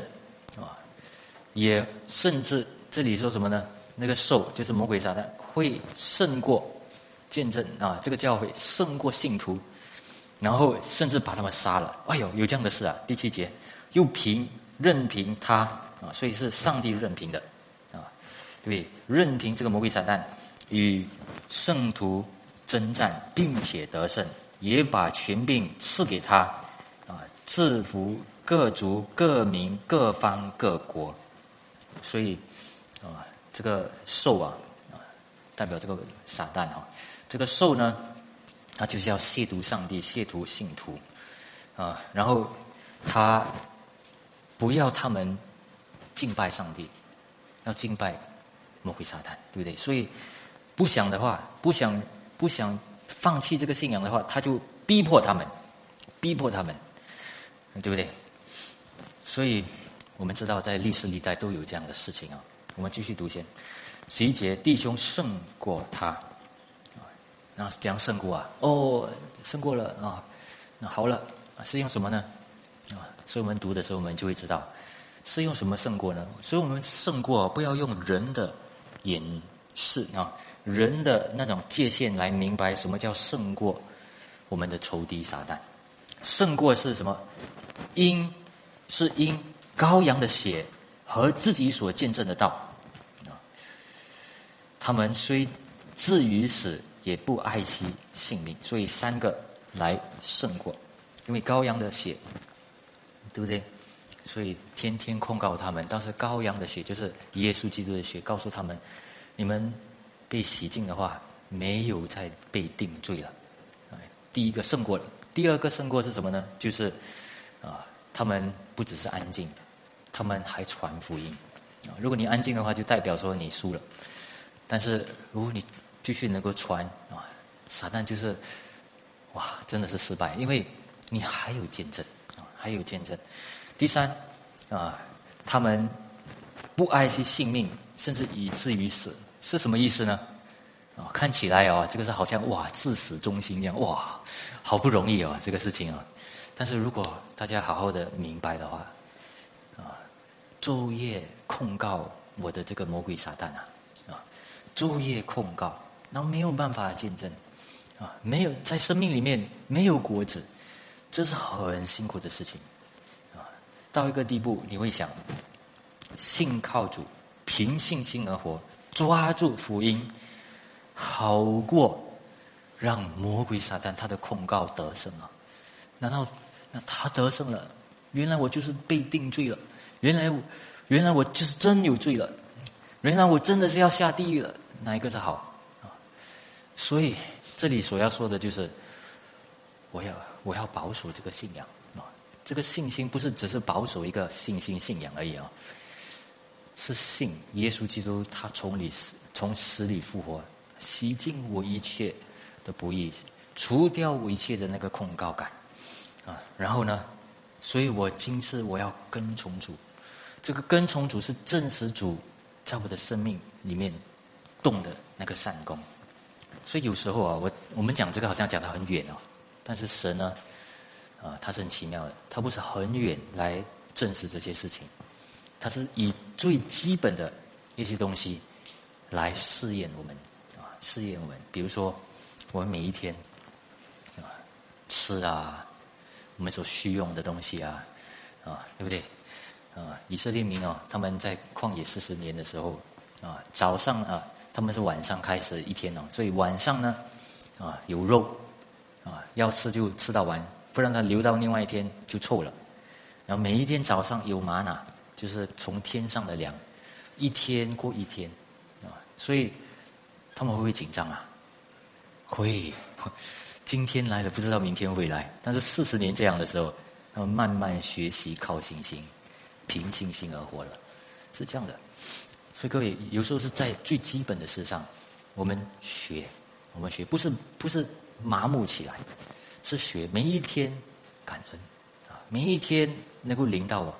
也甚至这里说什么呢？那个兽就是魔鬼撒旦会胜过见证啊，这个教会胜过信徒，然后甚至把他们杀了。哎呦，有这样的事啊！第七节又凭任凭他啊，所以是上帝任凭的啊，对，任凭这个魔鬼撒旦与圣徒征战，并且得胜。也把权柄赐给他，啊，制服各族、各民、各方、各国。所以，啊，这个兽啊，啊，代表这个撒旦啊，这个兽呢，他就是要亵渎上帝、亵渎信徒，啊，然后他不要他们敬拜上帝，要敬拜魔鬼撒旦，对不对？所以不想的话，不想不想。放弃这个信仰的话，他就逼迫他们，逼迫他们，对不对？所以，我们知道在历史历代都有这样的事情啊。我们继续读先，十一节，弟兄胜过他，啊，那怎样胜过啊？哦，胜过了啊，那好了，是用什么呢？啊，所以我们读的时候，我们就会知道是用什么胜过呢？所以我们胜过不要用人的眼视啊，人的那种界限来明白什么叫胜过我们的仇敌撒旦。胜过是什么？因是因羔羊的血和自己所见证的道啊。他们虽至于死，也不爱惜性命。所以三个来胜过，因为羔羊的血，对不对？所以天天控告他们。但是羔羊的血就是耶稣基督的血，告诉他们：你们被洗净的话，没有再被定罪了。第一个胜过了。第二个胜过是什么呢？就是，啊，他们不只是安静，他们还传福音。啊，如果你安静的话，就代表说你输了。但是如果你继续能够传，啊，撒旦就是，哇，真的是失败，因为你还有见证，啊，还有见证。第三，啊，他们不爱惜性命，甚至以至于死，是什么意思呢？啊，看起来啊，这个是好像哇，至死忠心这样哇。好不容易哦，这个事情啊，但是如果大家好好的明白的话，昼夜控告我的这个魔鬼撒旦啊，啊，昼夜控告，然后没有办法见证，啊，没有在生命里面没有果子，这是很辛苦的事情，啊，到一个地步你会想，信靠主，凭信心而活，抓住福音，好过。让魔鬼撒旦他的控告得胜啊？难道那他得胜了？原来我就是被定罪了，原来原来我就是真有罪了，原来我真的是要下地狱了。哪一个是好啊？所以这里所要说的就是，我要我要保守这个信仰啊，这个信心不是只是保守一个信心信仰而已啊，是信耶稣基督他从里死从死里复活，洗净我一切。的不易，除掉我一切的那个控告感，啊，然后呢，所以我今次我要跟从主，这个跟从主是证实主在我的生命里面动的那个善功，所以有时候啊，我我们讲这个好像讲的很远哦，但是神呢，啊，他是很奇妙的，他不是很远来证实这些事情，他是以最基本的一些东西来试验我们，啊，试验我们，比如说。我们每一天啊，吃啊，我们所需用的东西啊，啊，对不对？啊，以色列民哦，他们在旷野四十年的时候啊，早上啊，他们是晚上开始一天哦，所以晚上呢啊有肉啊要吃就吃到完，不然它留到另外一天就臭了。然后每一天早上有玛瑙，就是从天上的粮，一天过一天啊，所以他们会不会紧张啊？会，今天来了不知道明天会来，但是四十年这样的时候，他们慢慢学习靠信心，凭信心而活了，是这样的。所以各位有时候是在最基本的事上，我们学，我们学不是不是麻木起来，是学每一天感恩啊，每一天能够领到我。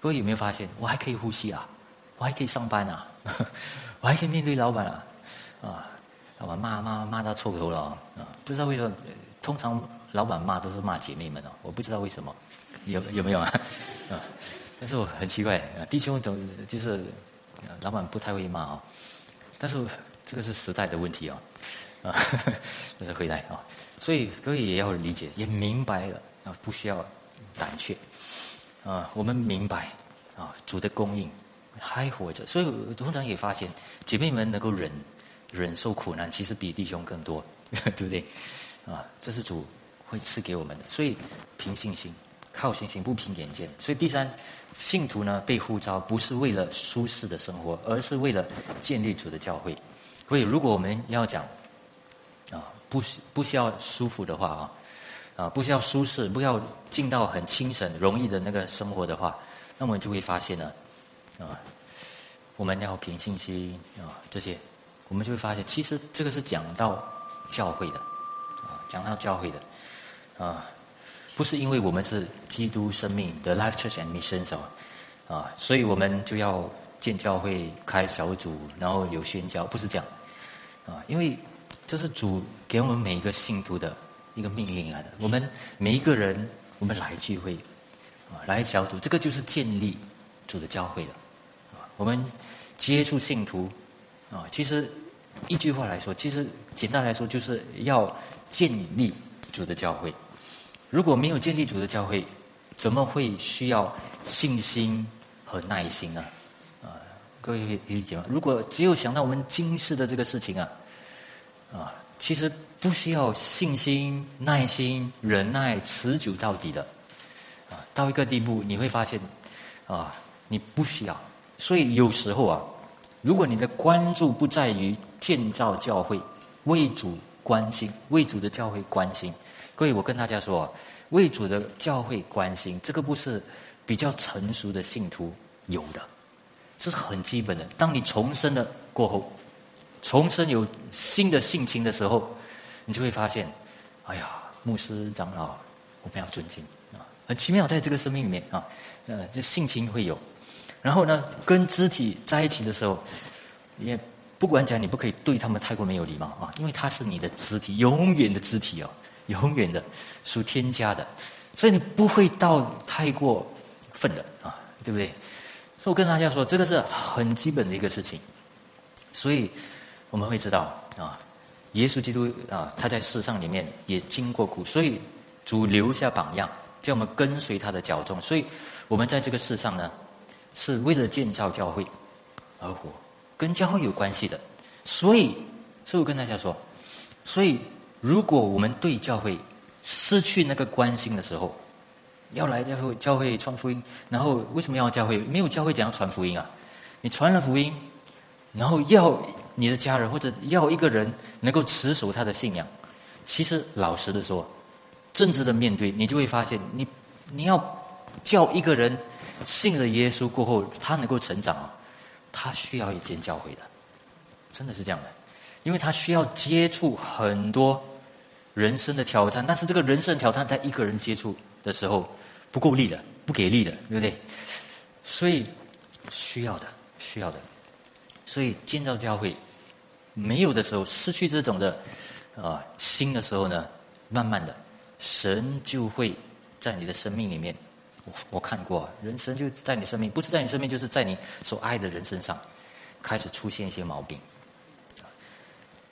各位有没有发现，我还可以呼吸啊，我还可以上班啊，我还可以面对老板啊，啊。老板骂骂骂到臭头了啊！不知道为什么，通常老板骂都是骂姐妹们哦，我不知道为什么，有有没有啊？啊！但是我很奇怪，弟兄总就是老板不太会骂啊，但是这个是时代的问题啊，啊，这是回来啊，所以各位也要理解，也明白了啊，不需要胆怯啊，我们明白啊，主的供应还活着，所以通常也发现姐妹们能够忍。忍受苦难，其实比弟兄更多，对不对？啊，这是主会赐给我们的。所以凭信心，靠信心，不凭眼见。所以第三，信徒呢被呼召，不是为了舒适的生活，而是为了建立主的教会。所以如果我们要讲啊，不不需要舒服的话啊，啊，不需要舒适，不要进到很轻省容易的那个生活的话，那我们就会发现呢，啊，我们要凭信心啊，这些。我们就会发现，其实这个是讲到教会的，啊，讲到教会的，啊，不是因为我们是基督生命的 Life Church and Mission 哦，啊，所以我们就要建教会、开小组，然后有宣教，不是这样啊，因为这是主给我们每一个信徒的一个命令来的。我们每一个人，我们来聚会啊，来小组，这个就是建立主的教会的啊。我们接触信徒啊，其实一句话来说，其实简单来说，就是要建立主的教会。如果没有建立主的教会，怎么会需要信心和耐心呢？啊，各位理解吗？如果只有想到我们今世的这个事情啊，啊，其实不需要信心、耐心、忍耐、持久到底的，啊，到一个地步你会发现，啊，你不需要。所以有时候啊，如果你的关注不在于建造教会、为主关心、为主的教会关心。所以我跟大家说啊，为主的教会关心，这个不是比较成熟的信徒有的，这是很基本的。当你重生了过后，重生有新的性情的时候，你就会发现，哎呀，牧师长老，我们要尊敬啊，很奇妙，在这个生命里面啊，呃，这性情会有。然后呢，跟肢体在一起的时候，也不管讲，你不可以对他们太过没有礼貌啊，因为他是你的肢体，永远的肢体哦。永远的属天家的，所以你不会到太过分的啊，对不对？所以我跟大家说，这个是很基本的一个事情。所以我们会知道啊，耶稣基督啊，他在世上里面也经过苦，所以主留下榜样，叫我们跟随他的脚踪。所以我们在这个世上呢，是为了建造教会而活，跟教会有关系的。所以，所以我跟大家说，所以。如果我们对教会失去那个关心的时候，要来教会教会传福音，然后为什么要教会？没有教会怎样传福音啊？你传了福音，然后要你的家人或者要一个人能够持守他的信仰，其实老实的说，正直的面对，你就会发现，你你要叫一个人信了耶稣过后，他能够成长啊，他需要一间教会的，真的是这样的，因为他需要接触很多。人生的挑战，但是这个人生挑战在一个人接触的时候不够力的，不给力的，对不对？所以需要的，需要的。所以建造教会没有的时候，失去这种的啊心的时候呢，慢慢的，神就会在你的生命里面，我我看过，人生就在你生命，不是在你生命，就是在你所爱的人身上开始出现一些毛病。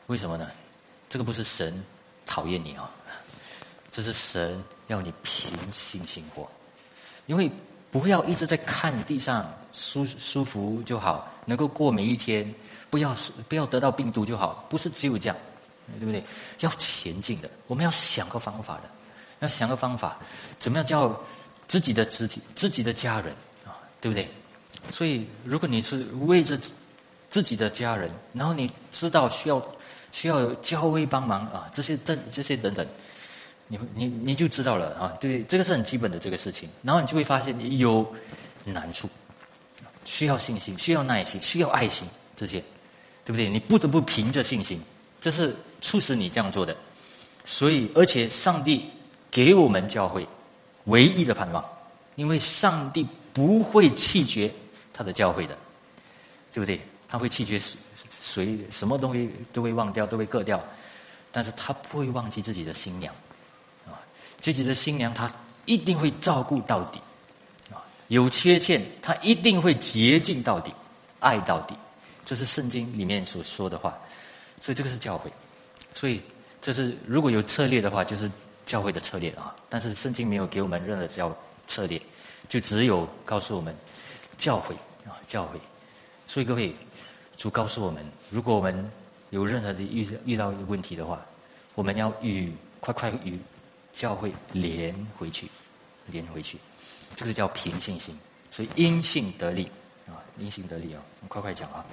为什么呢？这个不是神。讨厌你啊！这是神要你平心生活，因为不要一直在看地上舒舒服就好，能够过每一天，不要不要得到病毒就好，不是只有这样，对不对？要前进的，我们要想个方法的，要想个方法，怎么样叫自己的肢体、自己的家人啊，对不对？所以，如果你是为着自己的家人，然后你知道需要。需要教会帮忙啊，这些等这些等等，你你你就知道了啊。对，这个是很基本的这个事情。然后你就会发现你有难处，需要信心，需要耐心，需要爱心这些，对不对？你不得不凭着信心，这是促使你这样做的。所以，而且上帝给我们教会唯一的盼望，因为上帝不会弃绝他的教会的，对不对？他会弃绝。谁什么东西都会忘掉，都会割掉，但是他不会忘记自己的新娘，啊，自己的新娘他一定会照顾到底，啊，有缺陷他一定会洁净到底，爱到底，这是圣经里面所说的话，所以这个是教会，所以这是如果有策略的话，就是教会的策略啊，但是圣经没有给我们任何教策略，就只有告诉我们教会啊，教会，所以各位。主告诉我们，如果我们有任何的遇遇到问题的话，我们要与快快与教会连回去，连回去，这个叫平信心。所以因信得利啊，因信得利啊，快快讲啊，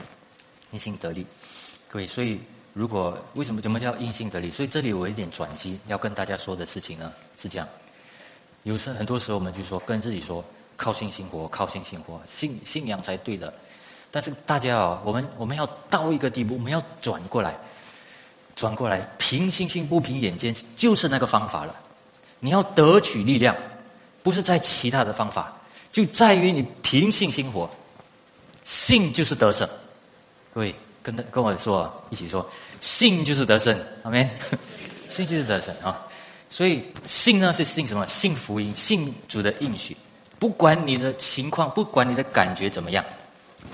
因信得利。各位，所以如果为什么怎么叫因信得利？所以这里我有点转机，要跟大家说的事情呢是这样。有时很多时候我们就说跟自己说，靠信心活，靠信心活，信信仰才对的。但是大家啊，我们我们要到一个地步，我们要转过来，转过来，凭信心不凭眼见，就是那个方法了。你要得取力量，不是在其他的方法，就在于你凭信心活，信就是得胜。各位跟跟我说，一起说，信就是得胜，阿门。信就是得胜啊！所以信呢是信什么？信福音，信主的应许。不管你的情况，不管你的感觉怎么样，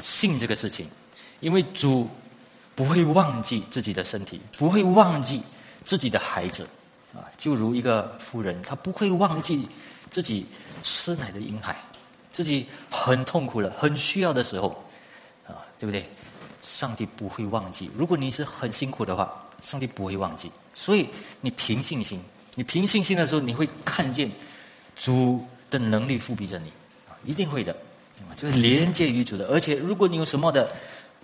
信这个事情，因为主不会忘记自己的身体，不会忘记自己的孩子啊。就如一个妇人，她不会忘记自己吃奶的婴孩。自己很痛苦了，很需要的时候，啊，对不对？上帝不会忘记。如果你是很辛苦的话，上帝不会忘记。所以你凭信心，你凭信心的时候，你会看见主的能力复辟着你，啊，一定会的，就是连接于主的。而且，如果你有什么的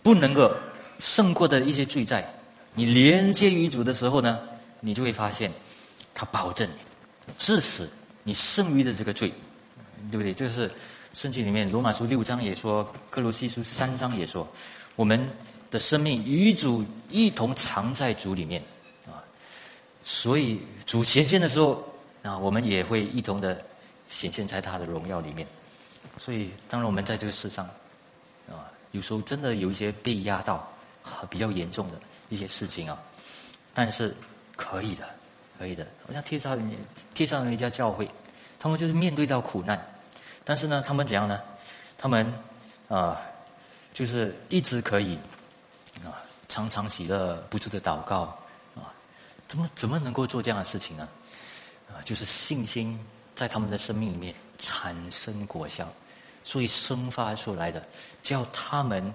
不能够胜过的一些罪债，你连接于主的时候呢，你就会发现他保证你，致死你剩余的这个罪，对不对？这是。圣经里面，罗马书六章也说，哥罗西书三章也说，我们的生命与主一同藏在主里面啊，所以主显现的时候啊，我们也会一同的显现在他的荣耀里面。所以，当然我们在这个世上啊，有时候真的有一些被压到比较严重的一些事情啊，但是可以的，可以的。我像贴上贴上一家教会，他们就是面对到苦难。但是呢，他们怎样呢？他们啊，就是一直可以啊，常常喜乐不住的祷告啊，怎么怎么能够做这样的事情呢？啊，就是信心在他们的生命里面产生果效，所以生发出来的，叫他们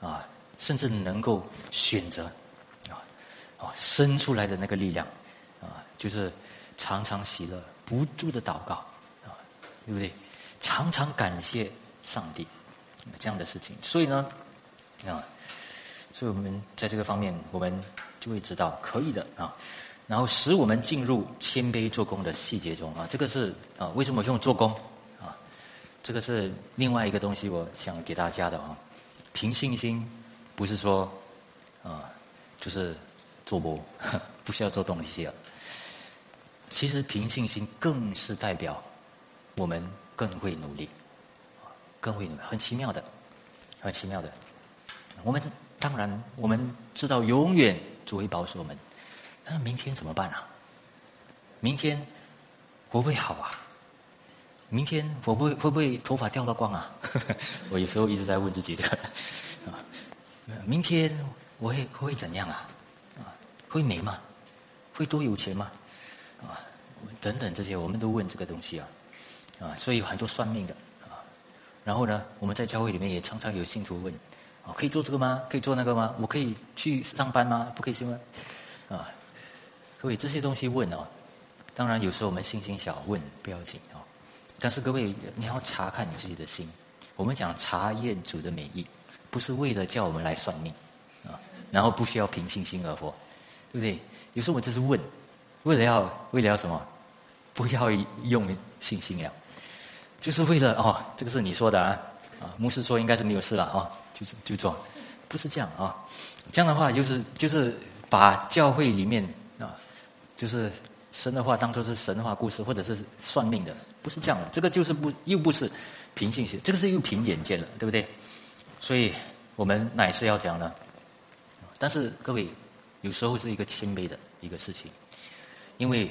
啊，甚至能够选择啊啊生出来的那个力量啊，就是常常喜乐不住的祷告啊，对不对？常常感谢上帝这样的事情，所以呢，啊，所以我们在这个方面，我们就会知道可以的啊。然后使我们进入谦卑做工的细节中啊，这个是啊，为什么用做工？这个是另外一个东西，我想给大家的啊。凭信心不是说啊，就是做不 不需要做东西啊。其实凭信心更是代表我们。更会努力，更会努力，很奇妙的，很奇妙的。我们当然我们知道，永远主会保守我们。那明天怎么办啊？明天会不会好啊？明天会不会会不会头发掉到光啊？我有时候一直在问自己这个啊。明天我会会怎样啊？会美吗？会多有钱吗？啊，等等这些，我们都问这个东西啊。啊，所以有很多算命的啊，然后呢，我们在教会里面也常常有信徒问：啊，可以做这个吗？可以做那个吗？我可以去上班吗？不可以去吗？啊，各位这些东西问哦，当然有时候我们信心小，问不要紧。但是各位你要查看你自己的心。我们讲查验主的美意，不是为了叫我们来算命啊，然后不需要凭信心而活，对不对？有时候我只是问，为了要为了要什么？不要用信心了。就是为了哦，这个是你说的啊，啊，牧师说应该是没有事了啊，就是就做，不是这样啊，这样的话就是就是把教会里面啊，就是神的话当做是神话故事或者是算命的，不是这样的，这个就是不又不是凭信心，这个是又凭眼见了，对不对？所以我们乃是要讲呢，但是各位有时候是一个谦卑的一个事情，因为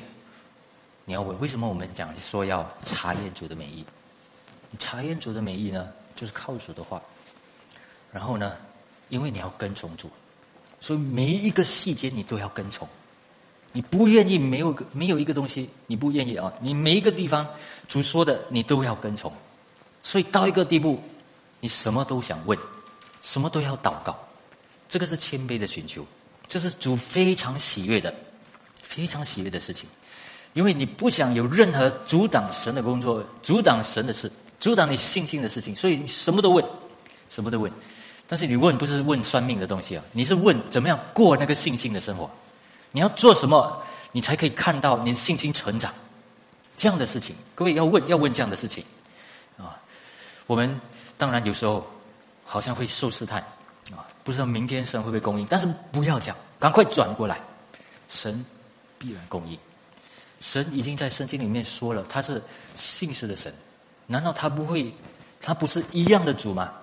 你要问为什么我们讲说要查验主的美意？查验主的美意呢，就是靠主的话。然后呢，因为你要跟从主，所以每一个细节你都要跟从。你不愿意没有没有一个东西，你不愿意啊！你每一个地方主说的，你都要跟从。所以到一个地步，你什么都想问，什么都要祷告。这个是谦卑的寻求，这是主非常喜悦的，非常喜悦的事情。因为你不想有任何阻挡神的工作，阻挡神的事。阻挡你信心的事情，所以你什么都问，什么都问。但是你问不是问算命的东西啊，你是问怎么样过那个信心的生活。你要做什么，你才可以看到你信心成长？这样的事情，各位要问要问这样的事情啊。我们当然有时候好像会受试探啊，不知道明天神会不会供应，但是不要讲，赶快转过来，神必然供应。神已经在圣经里面说了，他是信实的神。难道他不会？他不是一样的主吗？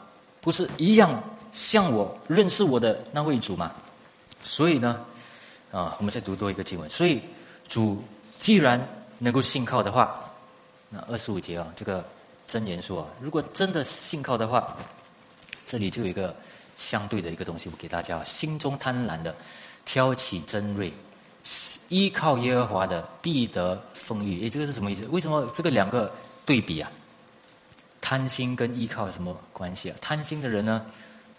不是一样像我认识我的那位主吗？所以呢，啊，我们再读多一个经文。所以主既然能够信靠的话，那二十五节啊，这个真言说啊，如果真的信靠的话，这里就有一个相对的一个东西，我给大家：心中贪婪的挑起真锐，依靠耶和华的必得丰裕。诶，这个是什么意思？为什么这个两个对比啊？贪心跟依靠有什么关系啊？贪心的人呢，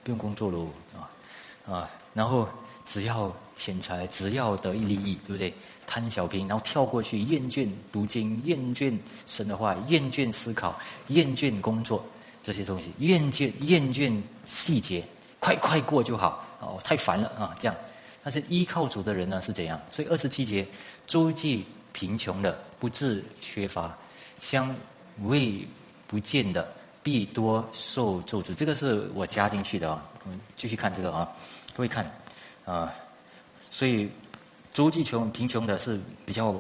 不用工作喽啊啊，然后只要钱财，只要得一利益，对不对？贪小便宜，然后跳过去，厌倦读经，厌倦神的话，厌倦思考，厌倦工作这些东西，厌倦厌倦细节，快快过就好哦，太烦了啊！这样，但是依靠主的人呢是怎样？所以二十七节，周济贫穷的，不致缺乏，相未。不见的必多受咒诅，这个是我加进去的啊。我们继续看这个啊，各位看啊，所以周济穷贫穷的是比较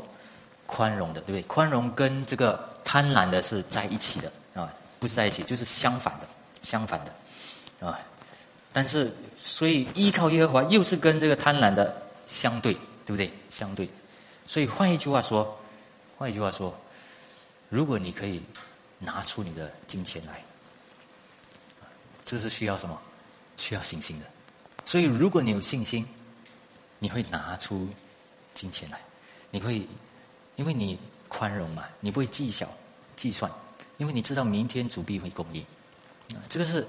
宽容的，对不对？宽容跟这个贪婪的是在一起的啊，不是在一起，就是相反的，相反的啊。但是所以依靠耶和华又是跟这个贪婪的相对，对不对？相对。所以换一句话说，换一句话说，如果你可以。拿出你的金钱来，这是需要什么？需要信心的。所以，如果你有信心，你会拿出金钱来，你会，因为你宽容嘛，你不会计较、计算，因为你知道明天主必会供应。这个是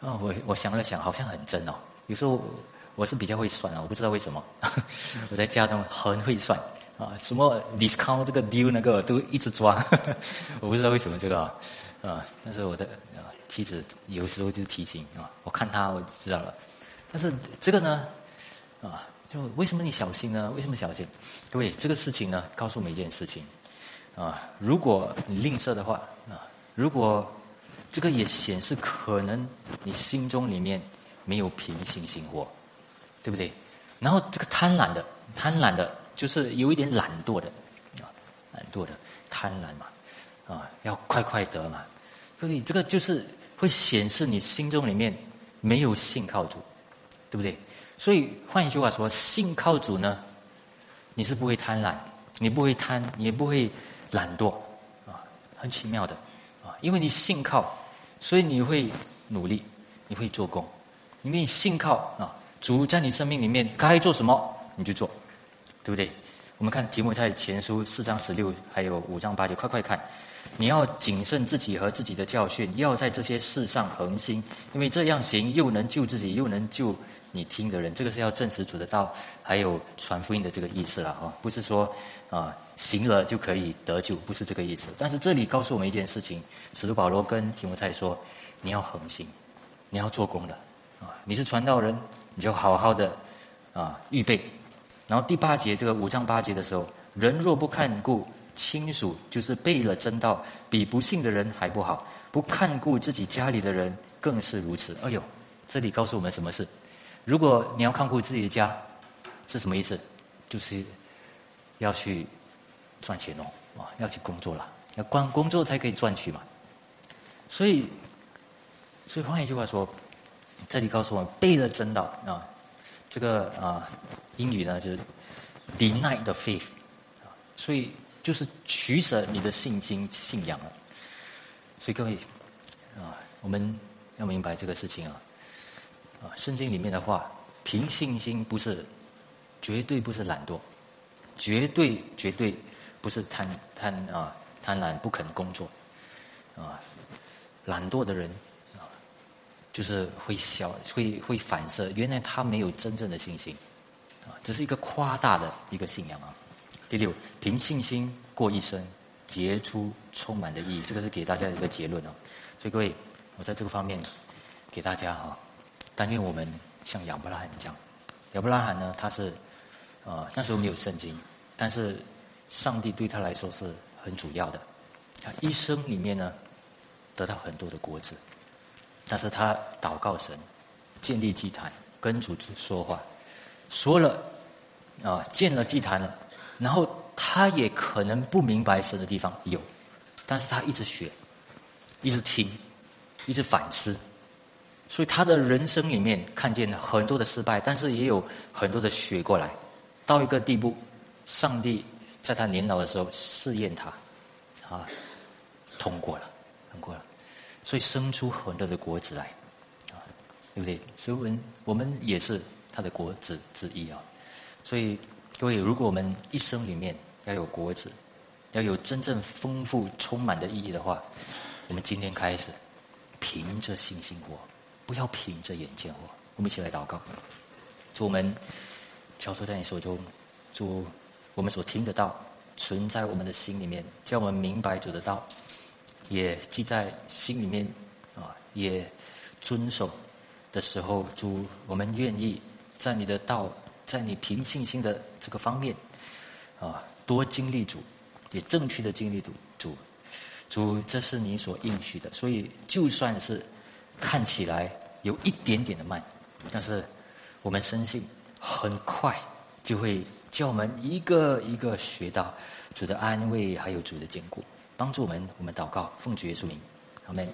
啊，我我想了想，好像很真哦。有时候我是比较会算啊，我不知道为什么，我在家中很会算。啊，什么 discount 这个 deal 那个都一直抓，我不知道为什么这个啊，但是我的妻子有时候就提醒啊，我看他我就知道了。但是这个呢，啊，就为什么你小心呢？为什么小心？各位，这个事情呢，告诉我们一件事情啊，如果你吝啬的话啊，如果这个也显示可能你心中里面没有平信心火，对不对？然后这个贪婪的，贪婪的。就是有一点懒惰的，啊，懒惰的贪婪嘛，啊，要快快得嘛，所以这个就是会显示你心中里面没有信靠主，对不对？所以换一句话说，信靠主呢，你是不会贪婪，你不会贪，你也不会懒惰，啊，很奇妙的，啊，因为你信靠，所以你会努力，你会做工，因为你信靠啊，主在你生命里面该做什么你就做。对不对？我们看题目在前书四章十六，还有五章八节，快快看！你要谨慎自己和自己的教训，要在这些事上恒心，因为这样行又能救自己，又能救你听的人。这个是要证实主的道，还有传福音的这个意思了啊！不是说啊行了就可以得救，不是这个意思。但是这里告诉我们一件事情：使徒保罗跟提摩太说，你要恒心，你要做工的啊！你是传道人，你就好好的啊预备。然后第八节这个五章八节的时候，人若不看顾亲属，就是背了真道，比不信的人还不好；不看顾自己家里的人，更是如此。哎呦，这里告诉我们什么事？如果你要看顾自己的家，是什么意思？就是要去赚钱哦，啊，要去工作了，要光工作才可以赚取嘛。所以，所以换一句话说，这里告诉我们背了真道啊。这个啊，英语呢就是 deny the faith，所以就是取舍你的信心信仰了。所以各位啊，我们要明白这个事情啊，啊，圣经里面的话，凭信心不是绝对不是懒惰，绝对绝对不是贪贪啊贪婪不肯工作啊，懒惰的人啊。就是会消，会会反射。原来他没有真正的信心，啊，只是一个夸大的一个信仰啊。第六，凭信心过一生，结出充满的意义。这个是给大家一个结论啊。所以各位，我在这个方面给大家哈，但愿我们像亚伯拉罕这样。亚伯拉罕呢，他是啊那时候没有圣经，但是上帝对他来说是很主要的。他一生里面呢，得到很多的果子。但是他祷告神，建立祭坛，跟主说话，说了啊，建了祭坛了，然后他也可能不明白神的地方有，但是他一直学，一直听，一直反思，所以他的人生里面看见了很多的失败，但是也有很多的学过来，到一个地步，上帝在他年老的时候试验他，啊，通过了，通过了，所以生出很多的果子来，啊，对不对？所以我们我们也是他的果子之一啊，所以各位，如果我们一生里面要有果子。要有真正丰富、充满的意义的话，我们今天开始凭着信心活，不要凭着眼见我。我们一起来祷告，祝我们交托在你手中，祝我们所听得到存在我们的心里面，叫我们明白主的道，也记在心里面啊，也遵守的时候，主我们愿意在你的道，在你凭信心的这个方面啊，多经历主。也正确的经历主主主，这是你所应许的，所以就算是看起来有一点点的慢，但是我们深信很快就会叫我们一个一个学到主的安慰，还有主的坚固，帮助我们。我们祷告，奉主耶稣名，阿门。